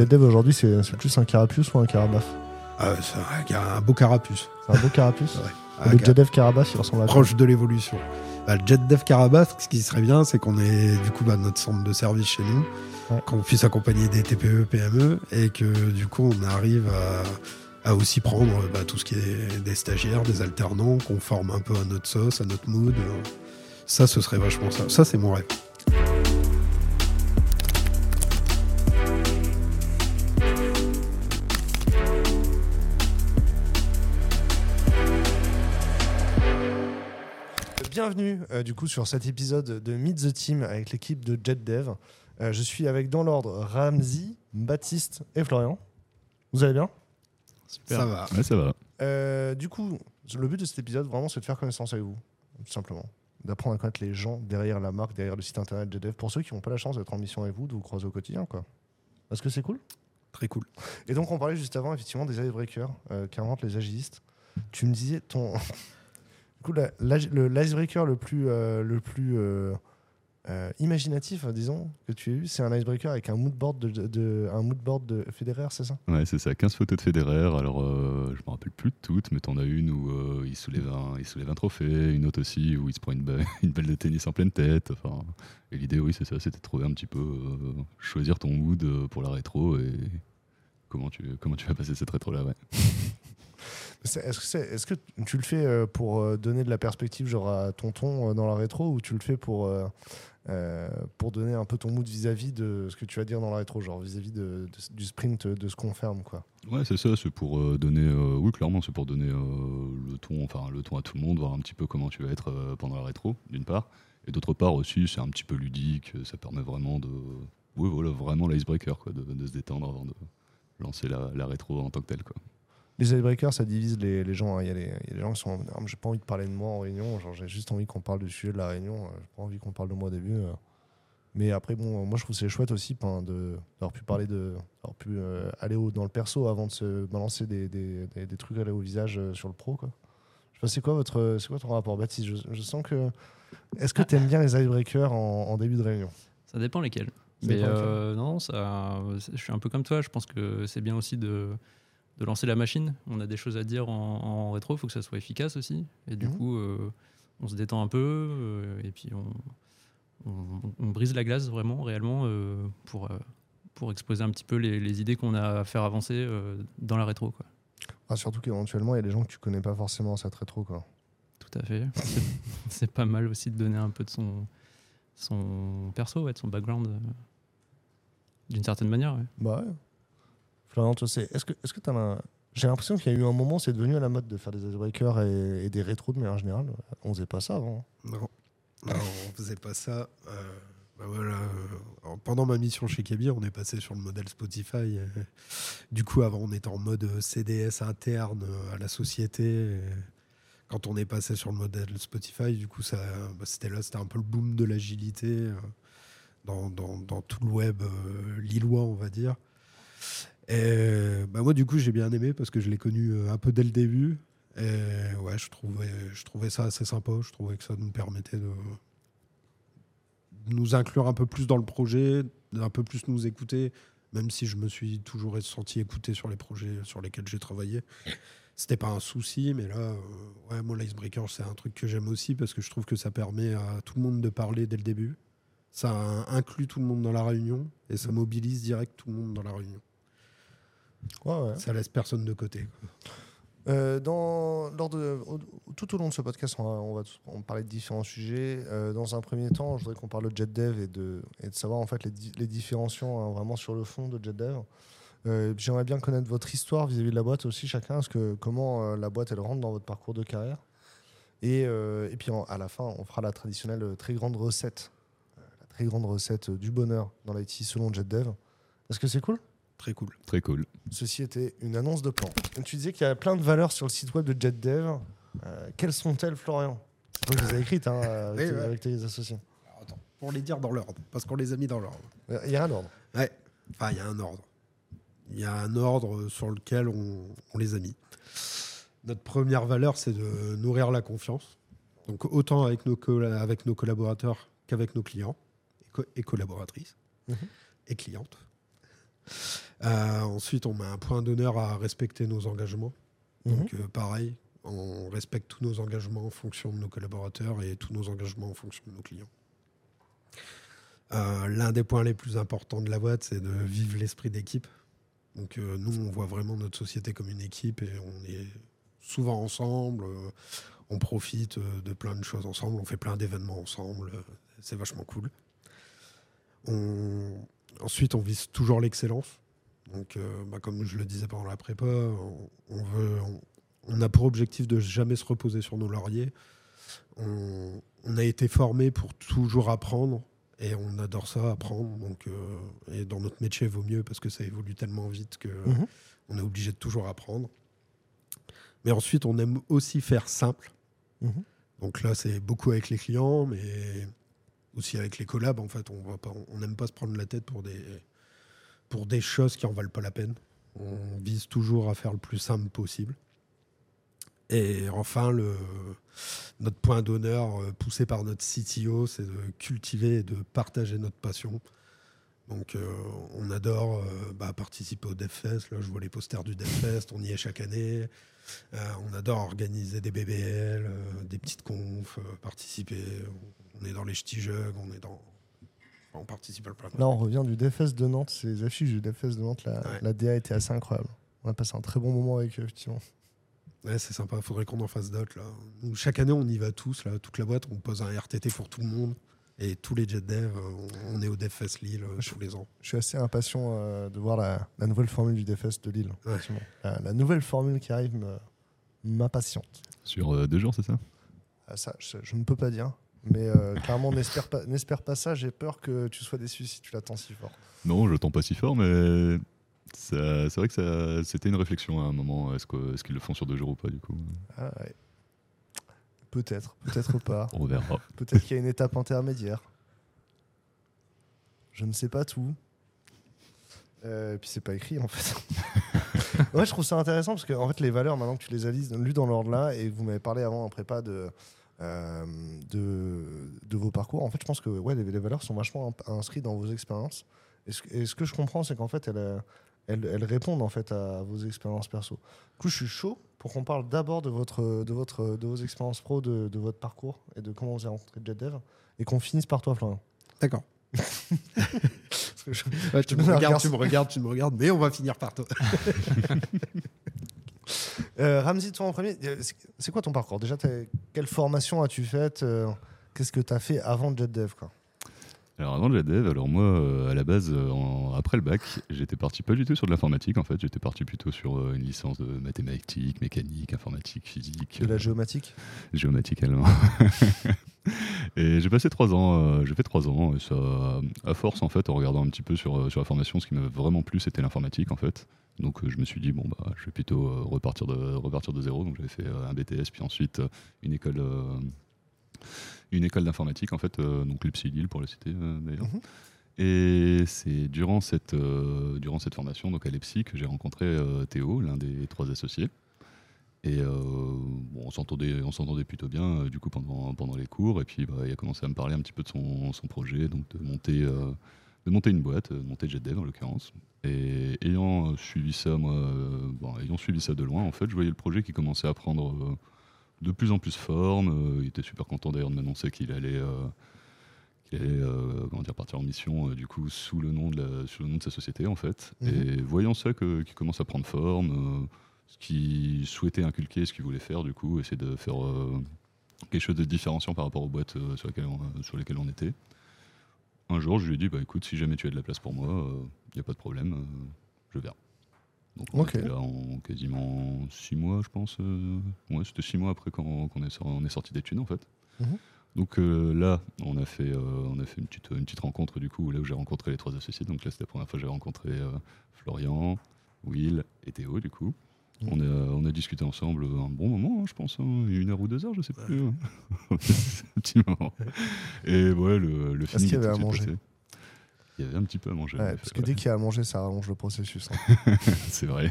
JetDev aujourd'hui, c'est plus un carapuce ou un carabaf Ah, c'est un, un beau carapuce. C'est un beau carapuce Ouais. Le JetDev carabaf, il ressemble à proche de l'évolution. Bah, le JetDev Carabas, ce qui serait bien, c'est qu'on ait du coup bah, notre centre de service chez nous, Ouais. qu'on puisse accompagner des TPE, PME, et que du coup on arrive à, à aussi prendre bah, tout ce qui est des stagiaires, des alternants, qu'on forme un peu à notre sauce, à notre mood. Ça, ce serait vachement ça. Ça, c'est mon rêve. Bienvenue euh, du coup sur cet épisode de Meet the Team avec l'équipe de JetDev. Euh, je suis avec dans l'ordre Ramzi, Baptiste et Florian. Vous allez bien? Ça va. Ouais, ça va. Euh, Du coup, le but de cet épisode vraiment c'est de faire connaissance avec vous, tout simplement. D'apprendre à connaître les gens derrière la marque, derrière le site internet JetDev. Pour ceux qui n'ont pas la chance d'être en mission avec vous, de vous croiser au quotidien. quoi. Est-ce que c'est cool? Très cool. Et donc on parlait juste avant effectivement des icebreakers euh, qu'inventent les agilistes. Tu me disais ton du coup le l'icebreaker le plus euh, euh, euh, imaginatif disons que tu as eu c'est un icebreaker avec un mood board de, de- de- un mood board de Federer c'est ça? Ouais, c'est ça. 15 photos de Federer. Alors, euh, je me rappelle plus de toutes, mais t'en as une où il, soulève un, il soulève un trophée, une autre aussi où il se prend une, ba- une balle de tennis en pleine tête. Enfin, et l'idée, oui, c'est ça, c'était de trouver un petit peu, choisir ton mood pour la rétro et comment tu, comment tu vas passer cette rétro-là. Ouais. Est-ce que, tu le fais euh, pour euh, donner de la perspective genre à tonton euh, dans la rétro ou tu le fais pour, pour donner un peu ton mood vis-à-vis de ce que tu vas dire dans la rétro, genre vis-à-vis du sprint de ce qu'on ferme quoi? Ouais, c'est ça, c'est pour donner, oui, clairement, c'est pour donner le ton, enfin le ton à tout le monde, voir un petit peu comment tu vas être pendant la rétro, d'une part, et d'autre part aussi, c'est un petit peu ludique, ça permet vraiment de, oui, voilà, vraiment l'icebreaker, quoi, de, se détendre avant de lancer la, la rétro en tant que telle, quoi. Les icebreakers, ça divise les, les gens. hein. Il y, a y des gens qui sont. Ah, j'ai pas envie de parler de moi en réunion. J'ai juste envie qu'on parle du sujet de la réunion. euh, J'ai pas envie qu'on parle de moi au début. euh. Mais après, bon, moi, je trouve c'est chouette aussi de- d'avoir pu parler de. d'avoir pu euh, aller au- dans le perso avant de se balancer des, des, des- des trucs aller au visage euh, sur le pro, quoi. Je sais pas, c'est quoi, votre, c'est quoi ton rapport, Baptiste? Je, je sens que. Est-ce que tu aimes bien les icebreakers en, en début de réunion? Ça dépend lesquels. Ça Mais dépend euh, non, ça, je suis un peu comme toi. Je pense que c'est bien aussi de, de lancer la machine. On a des choses à dire en, en rétro, il faut que ça soit efficace aussi. Et du Mhm. coup, euh, on se détend un peu euh, et puis on, on- on brise la glace vraiment, réellement, euh, pour, pour exposer un petit peu les, les idées qu'on a à faire avancer dans la rétro. Quoi. Ah, Surtout qu'éventuellement, il y a des gens que tu connais pas forcément à cette rétro, quoi. Tout à fait. C'est- pas mal aussi de donner un peu de son, son perso, ouais, de son background, d'une certaine manière. ouais. Bah ouais. Florian, toi, c'est- est-ce que t'as un- J'ai l'impression qu'il y a eu un moment, c'est devenu à la mode de faire des icebreakers et, des rétros de manière générale. On faisait pas ça avant. Non, non on faisait pas ça. Euh, bah voilà, euh, pendant ma mission chez Kebir, on est passé sur le modèle Spotify. du coup, avant, on était en mode euh, CDS interne à la société. quand on est passé sur le modèle Spotify, du coup, bah, c'était là, c'était un peu le boom de l'agilité dans, tout le web lillois, on va dire. Et bah, moi, du coup, j'ai bien aimé parce que je l'ai connu euh, un peu dès le début. Et ouais, je trouvais, je trouvais ça assez sympa. Je trouvais que ça nous permettait de, nous inclure un peu plus dans le projet, d'un peu plus nous écouter, même si je me suis toujours senti écouté sur les projets sur lesquels j'ai travaillé. C'était pas un souci, mais là, euh, ouais, moi, l'icebreaker, c'est un truc que j'aime aussi parce que je trouve que ça permet à tout le monde de parler dès le début. Ça inclut tout le monde dans la réunion et ça mobilise direct tout le monde dans la réunion. Ouais, ouais. Ça laisse personne de côté. Euh, dans, lors de, au- tout au long de ce podcast, on va, on va, on va parler de différents sujets. Euh, dans un premier temps, je voudrais qu'on parle de JetDev et de, et de savoir en fait les, les différenciants hein, vraiment sur le fond de JetDev. Euh, J'aimerais bien connaître votre histoire vis-à-vis de la boîte aussi, chacun, parce que comment euh, la boîte elle rentre dans votre parcours de carrière? Et, et puis en- à la fin, on fera la traditionnelle très grande recette, la très grande recette du bonheur dans l'IT selon JetDev. Est-ce que c'est cool? Très cool. Très cool. Ceci était une annonce de plan. Tu disais qu'il y a plein de valeurs sur le site web de JetDev. Euh, quelles sont-elles, Florian? C'est toi qui les as écrites hein, avec, Oui, tes, ouais. avec tes associés. Alors, attends, pour les dire dans l'ordre, parce qu'on les a mis dans l'ordre. Il y a un ordre. Ouais, enfin, il y a un ordre. Il y a un ordre sur lequel on, on les a mis. Notre première valeur, c'est de nourrir la confiance. Donc, autant avec nos, avec nos collaborateurs qu'avec nos clients et, co- et collaboratrices Mhm. et clientes. Euh, ensuite, on met un point d'honneur à respecter nos engagements. Mhm. Donc, euh, pareil, on respecte tous nos engagements en fonction de nos collaborateurs et tous nos engagements en fonction de nos clients. Euh, L'un des points les plus importants de la boîte, c'est de vivre l'esprit d'équipe. Donc, euh, nous, on voit vraiment notre société comme une équipe et on est souvent ensemble. euh, on profite de plein de choses ensemble. On fait plein d'événements ensemble. C'est vachement cool. On- Ensuite, on vise toujours l'excellence. Donc, euh, bah, comme je le disais pendant la prépa, on, on veut, on, on a pour objectif de jamais se reposer sur nos lauriers. On, on a été formé pour toujours apprendre et on adore ça, apprendre. Donc, euh, et dans notre métier, il vaut mieux parce que ça évolue tellement vite que Mhm. on est obligé de toujours apprendre. Mais ensuite, on aime aussi faire simple. Mhm. Donc là, c'est beaucoup avec les clients, mais aussi avec les collabs. En fait, on pas, on n'aime pas se prendre la tête pour des, pour des choses qui en valent pas la peine. On vise toujours à faire le plus simple possible. Et enfin, le, notre point d'honneur euh, poussé par notre CTO, c'est de cultiver et de partager notre passion. Donc, euh, on adore euh, bah, participer au DevFest. Là, je vois les posters du DevFest, on y est chaque année. On adore organiser des BBL, des petites confs, participer. Est dans les ch'tis jugs, on est dans. enfin, on participe à plein de Là, on revient du DFS de Nantes. Les affiches du DFS de Nantes. La, Ouais. la DA était assez incroyable. On a passé un très bon moment avec eux, effectivement. Ouais, c'est sympa, il faudrait qu'on en fasse d'autres. Là. Nous, chaque année, on y va tous, là, toute la boîte, on pose un RTT pour tout le monde. Et tous les jet devs, euh, on, on est au DevFest Lille euh, tous les ans. Je suis assez impatient euh, de voir la, la nouvelle formule du DFS de Lille. Ouais. La, la nouvelle formule qui arrive me- m'impatiente. Sur euh, deux jours, c'est ça? Ah, ça, je, je ne peux pas dire. Mais euh, clairement, n'espère pas, pas ça. J'ai peur que tu sois déçu si tu l'attends si fort. Non, je tends pas si fort, mais c'est vrai que c'était une réflexion à un moment. Est-ce que- est-ce qu'ils le font sur deux jours ou pas, du coup? Ah, ouais. Peut-être, peut-être pas. On verra. Peut-être qu'il y a une étape intermédiaire. Je ne sais pas tout. Euh, et puis c'est pas écrit en fait. ouais, je trouve ça intéressant parce que en fait les valeurs maintenant que tu les as lues dans l'ordre là et vous m'avez parlé avant en prépa de, euh, de de vos parcours. En fait, je pense que ouais les, les valeurs sont vachement inscrites dans vos expériences. Et ce, et ce que je comprends, c'est qu'en fait elles, euh, elles, elles répondent en fait à vos expériences perso. Du coup, je suis chaud pour qu'on parle d'abord de votre de votre de vos expériences pro, de, de votre parcours et de comment vous avez rencontré JetDev et qu'on finisse par toi, Florian. D'accord. Tu, me regardes, tu me regardes, tu me regardes, mais on va finir par toi. Euh, Ramzi, toi en premier, euh, c'est- quoi ton parcours? Déjà, quelle formation as-tu faite? Euh, Qu'est-ce que tu as fait avant JetDev Alors avant le dev, alors moi euh, à la base, euh, en- après le bac, j'étais parti pas du tout sur de l'informatique en fait, j'étais parti plutôt sur euh, une licence de mathématiques, mécanique, informatique, physique, De la euh, géomatique? Géomatique allemand. et j'ai passé trois ans, euh, j'ai fait trois ans, et ça, à force en fait, en regardant un petit peu sur, euh, sur la formation, ce qui m'a vraiment plu, c'était l'informatique en fait. Donc euh, je me suis dit bon bah je vais plutôt euh, repartir de repartir de zéro. Donc j'avais fait euh, un BTS puis ensuite euh, une école euh, une école d'informatique en fait, euh, donc l'EPSI Lille pour le citer euh, d'ailleurs. Mhm. Et c'est durant cette euh, durant cette formation donc à l'EPSI que j'ai rencontré euh, Théo, l'un des trois associés. Et euh, bon, on s'entendait, plutôt bien du coup pendant, pendant les cours. Et puis bah, il a commencé à me parler un petit peu de son, son projet, donc de monter, de monter une boîte, de monter JetDev en l'occurrence. Et ayant suivi ça, moi, bon, ayant suivi ça de loin, en fait, je voyais le projet qui commençait à prendre de plus en plus forme. Euh, il était super content d'ailleurs de m'annoncer qu'il allait, euh, qu'il euh, comment dire, partir en mission euh, du coup sous le nom de la, sous le nom de sa société en fait. Mhm. Et voyant ça que, qui commence à prendre forme. euh, ce qu'il souhaitait inculquer, ce qu'il voulait faire, du coup, essayer de faire quelque chose de différenciant par rapport aux boîtes sur, lesquelles on, sur lesquelles on était. Un jour, je lui ai dit, bah écoute, si jamais tu as de la place pour moi, il n'y a pas de problème, je viens. Donc on Ok. était là en quasiment six mois, je pense. euh, ouais, c'était six mois après qu'on est, on est sorti d'études, en fait. Mhm. Donc euh, là, on a fait, euh, on a fait une, petite, une petite rencontre, du coup, là où j'ai rencontré les trois associés. Donc là, c'était la première fois que j'ai rencontré euh, Florian, Will et Théo, du coup. Mhm. On, a, on a discuté ensemble un bon moment, hein, je pense, hein, une heure ou deux heures, je sais plus. hein. un petit moment. Et ouais, le, le Est-ce feeling qu'il y avait à manger passé. Il y avait un petit peu à manger. Ouais, Parce que dès qu'il y a à manger, ça rallonge le processus. hein. C'est vrai.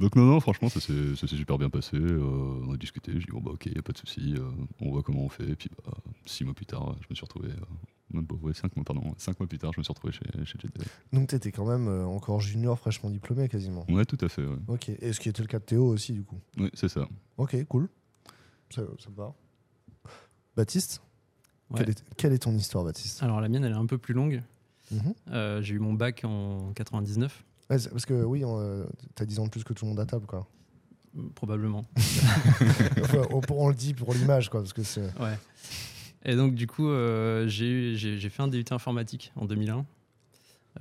Donc non, non, franchement, ça s'est super bien passé. euh, on a discuté, j'ai dit, bon bah ok, y a pas de souci, euh, on voit comment on fait. Et puis bah, six mois plus tard, je me suis retrouvé, euh, même pas, ouais, cinq mois, pardon, cinq mois plus tard, je me suis retrouvé chez, chez. Donc t'étais quand même euh, encore junior, fraîchement diplômé quasiment. Ouais, tout à fait, ouais. Ok, et ce qui était le cas de Théo aussi du coup. Ouais, c'est ça. Ok, cool. Ça, ça me va. Baptiste? Ouais. quelle, est, quelle est ton histoire, Baptiste? Alors la mienne, elle est un peu plus longue. Mhm. Euh, j'ai eu mon bac en 99, Ouais, c'est- Parce que oui, euh, t'as 10 ans de plus que tout le monde à table, quoi. euh, probablement. Enfin, on, on le dit pour l'image, quoi, parce que c'est. Ouais. Et donc, du coup, euh, j'ai fait un DUT informatique en 2001.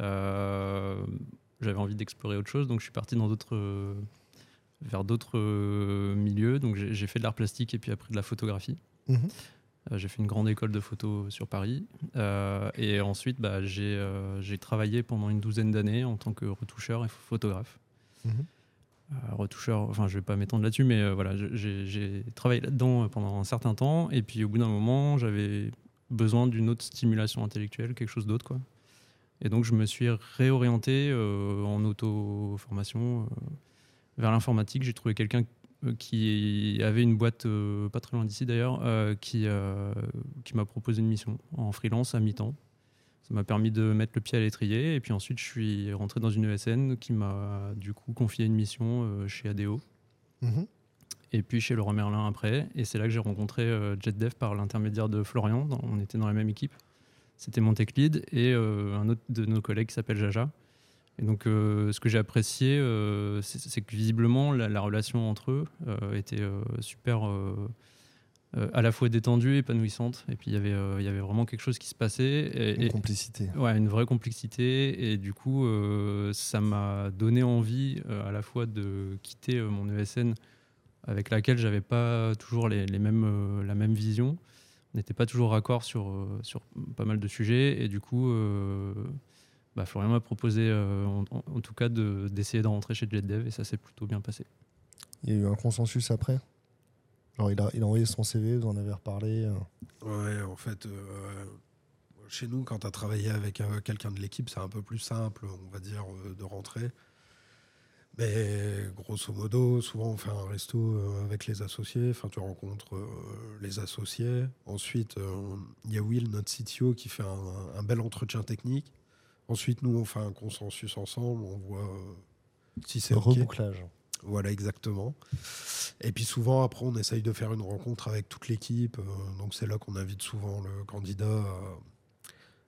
Euh, J'avais envie d'explorer autre chose, donc je suis parti dans d'autres, vers d'autres milieux. Donc, j'ai fait de l'art plastique et puis après de la photographie. Mhm. J'ai fait une grande école de photo sur Paris. Euh, et ensuite, bah, j'ai euh, j'ai travaillé pendant une douzaine d'années en tant que retoucheur et photographe. Mhm. Euh, retoucheur, enfin je vais pas m'étendre là-dessus, mais euh, voilà, j'ai travaillé là-dedans euh, pendant un certain temps, et puis au bout d'un moment, j'avais besoin d'une autre stimulation intellectuelle, quelque chose d'autre, quoi. Et donc je me suis réorienté euh, en auto-formation euh, vers l'informatique. J'ai trouvé quelqu'un euh, qui avait une boîte euh, pas très loin d'ici d'ailleurs, euh, qui, euh, qui m'a proposé une mission en freelance à mi-temps. Ça m'a permis de mettre le pied à l'étrier. Et puis ensuite, je suis rentré dans une ESN qui m'a du coup confié une mission euh, chez ADO. Mhm. Et puis chez Leroy Merlin après. Et c'est là que j'ai rencontré euh, JetDev par l'intermédiaire de Florian. On était dans la même équipe. C'était mon tech lead et euh, un autre de nos collègues qui s'appelle Jaja. Et donc, euh, ce que j'ai apprécié, euh, c'est que visiblement, la, la relation entre eux euh, était super, à la fois détendue, épanouissante. Et puis, il y avait, il y avait vraiment quelque chose qui se passait. Et, Une et- complicité. Ouais, une vraie complexité. Et du coup, ça m'a donné envie à la fois de quitter mon ESN avec laquelle j'avais pas toujours les, les mêmes, la même vision. On n'était pas toujours raccord sur, sur pas mal de sujets. Et du coup, bah, Florian m'a proposé, euh, en, tout cas, de- d'essayer de, rentrer chez JetDev. Et ça s'est plutôt bien passé. Il y a eu un consensus après? Genre, il a, il a envoyé son CV, vous en avez reparlé. euh. Ouais, en fait, euh, chez nous, quand tu as travaillé avec euh, quelqu'un de l'équipe, c'est un peu plus simple, on va dire, de rentrer. Mais grosso modo, souvent on fait un resto avec les associés, enfin tu rencontres euh, les associés. Ensuite, euh, il y a Will, notre CTO, qui fait un, un bel entretien technique. Ensuite, nous, on fait un consensus ensemble, on voit euh, si c'est OK. Rebouclage. Voilà, exactement. Et puis souvent, après, on essaye de faire une rencontre avec toute l'équipe. euh, donc c'est là qu'on invite souvent le candidat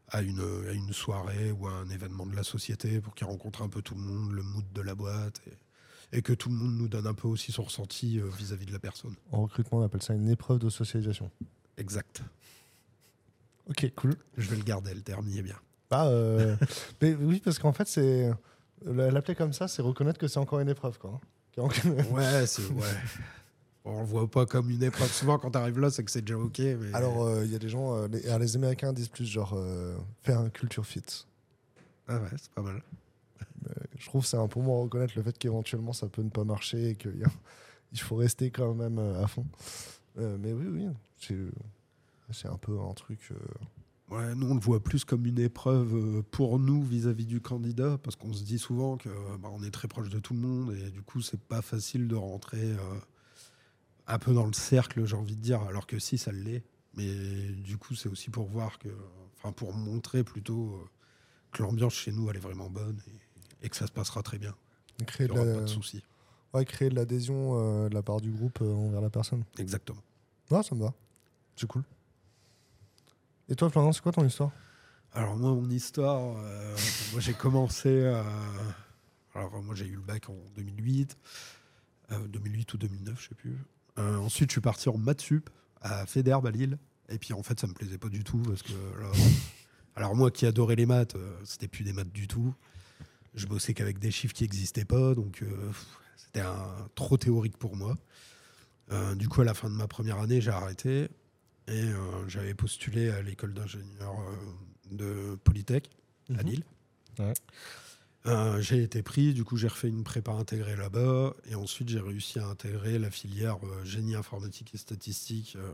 à, une, à une soirée ou à un événement de la société pour qu'il rencontre un peu tout le monde, le mood de la boîte. Et, et que tout le monde nous donne un peu aussi son ressenti euh, vis-à-vis de la personne. En recrutement, on appelle ça une épreuve de socialisation. Exact. Ok, cool. Je vais le garder, le terme y est bien. Ah, euh, mais oui, parce qu'en fait, c'est l'appeler comme ça, c'est reconnaître que c'est encore une épreuve, quoi. Ouais, c'est. Ouais. On le voit pas comme une épreuve. Souvent, quand tu arrives là, c'est que c'est déjà OK. Mais... Alors, euh, il y a des gens, euh, les, Américains disent plus genre euh, faire un culture fit. Ah ouais, c'est pas mal. Je trouve c'est un pour moi reconnaître le fait qu'éventuellement ça peut ne pas marcher et qu'il il faut rester quand même euh, à fond. Euh, mais oui, oui, c'est c'est un peu un truc. Ouais, nous, on le voit plus comme une épreuve euh, pour nous vis-à-vis du candidat, parce qu'on se dit souvent que euh, bah, on est très proche de tout le monde, et du coup, c'est pas facile de rentrer euh, un peu dans le cercle, j'ai envie de dire, alors que si, ça l'est. Mais du coup, c'est aussi pour voir que, enfin, pour montrer plutôt que l'ambiance chez nous, elle est vraiment bonne, et, et que ça se passera très bien. créer, Il n'y aura la- pas de soucis. ouais, créer de l'adhésion euh, de la part du groupe euh, envers la personne. Exactement. Ouais, ça me va. C'est cool. Et toi, Florian, c'est quoi ton histoire? Alors moi, mon histoire, euh, moi j'ai commencé à... Alors moi j'ai eu le bac en 2008, euh, 2008 ou 2009, je sais plus. Euh, ensuite, je suis parti en maths sup à Federbe à Lille. Et puis en fait, ça me plaisait pas du tout parce que. Alors moi qui adorais les maths, euh, c'était plus des maths du tout. Je bossais qu'avec des chiffres qui n'existaient pas, donc euh, c'était trop théorique pour moi. Euh, du coup, à la fin de ma première année, j'ai arrêté et euh, j'avais postulé à l'école d'ingénieur euh, de Polytech à Mhm. Lille. Ouais. Euh, j'ai été pris, du coup j'ai refait une prépa intégrée là-bas et ensuite j'ai réussi à intégrer la filière euh, génie informatique et statistique euh,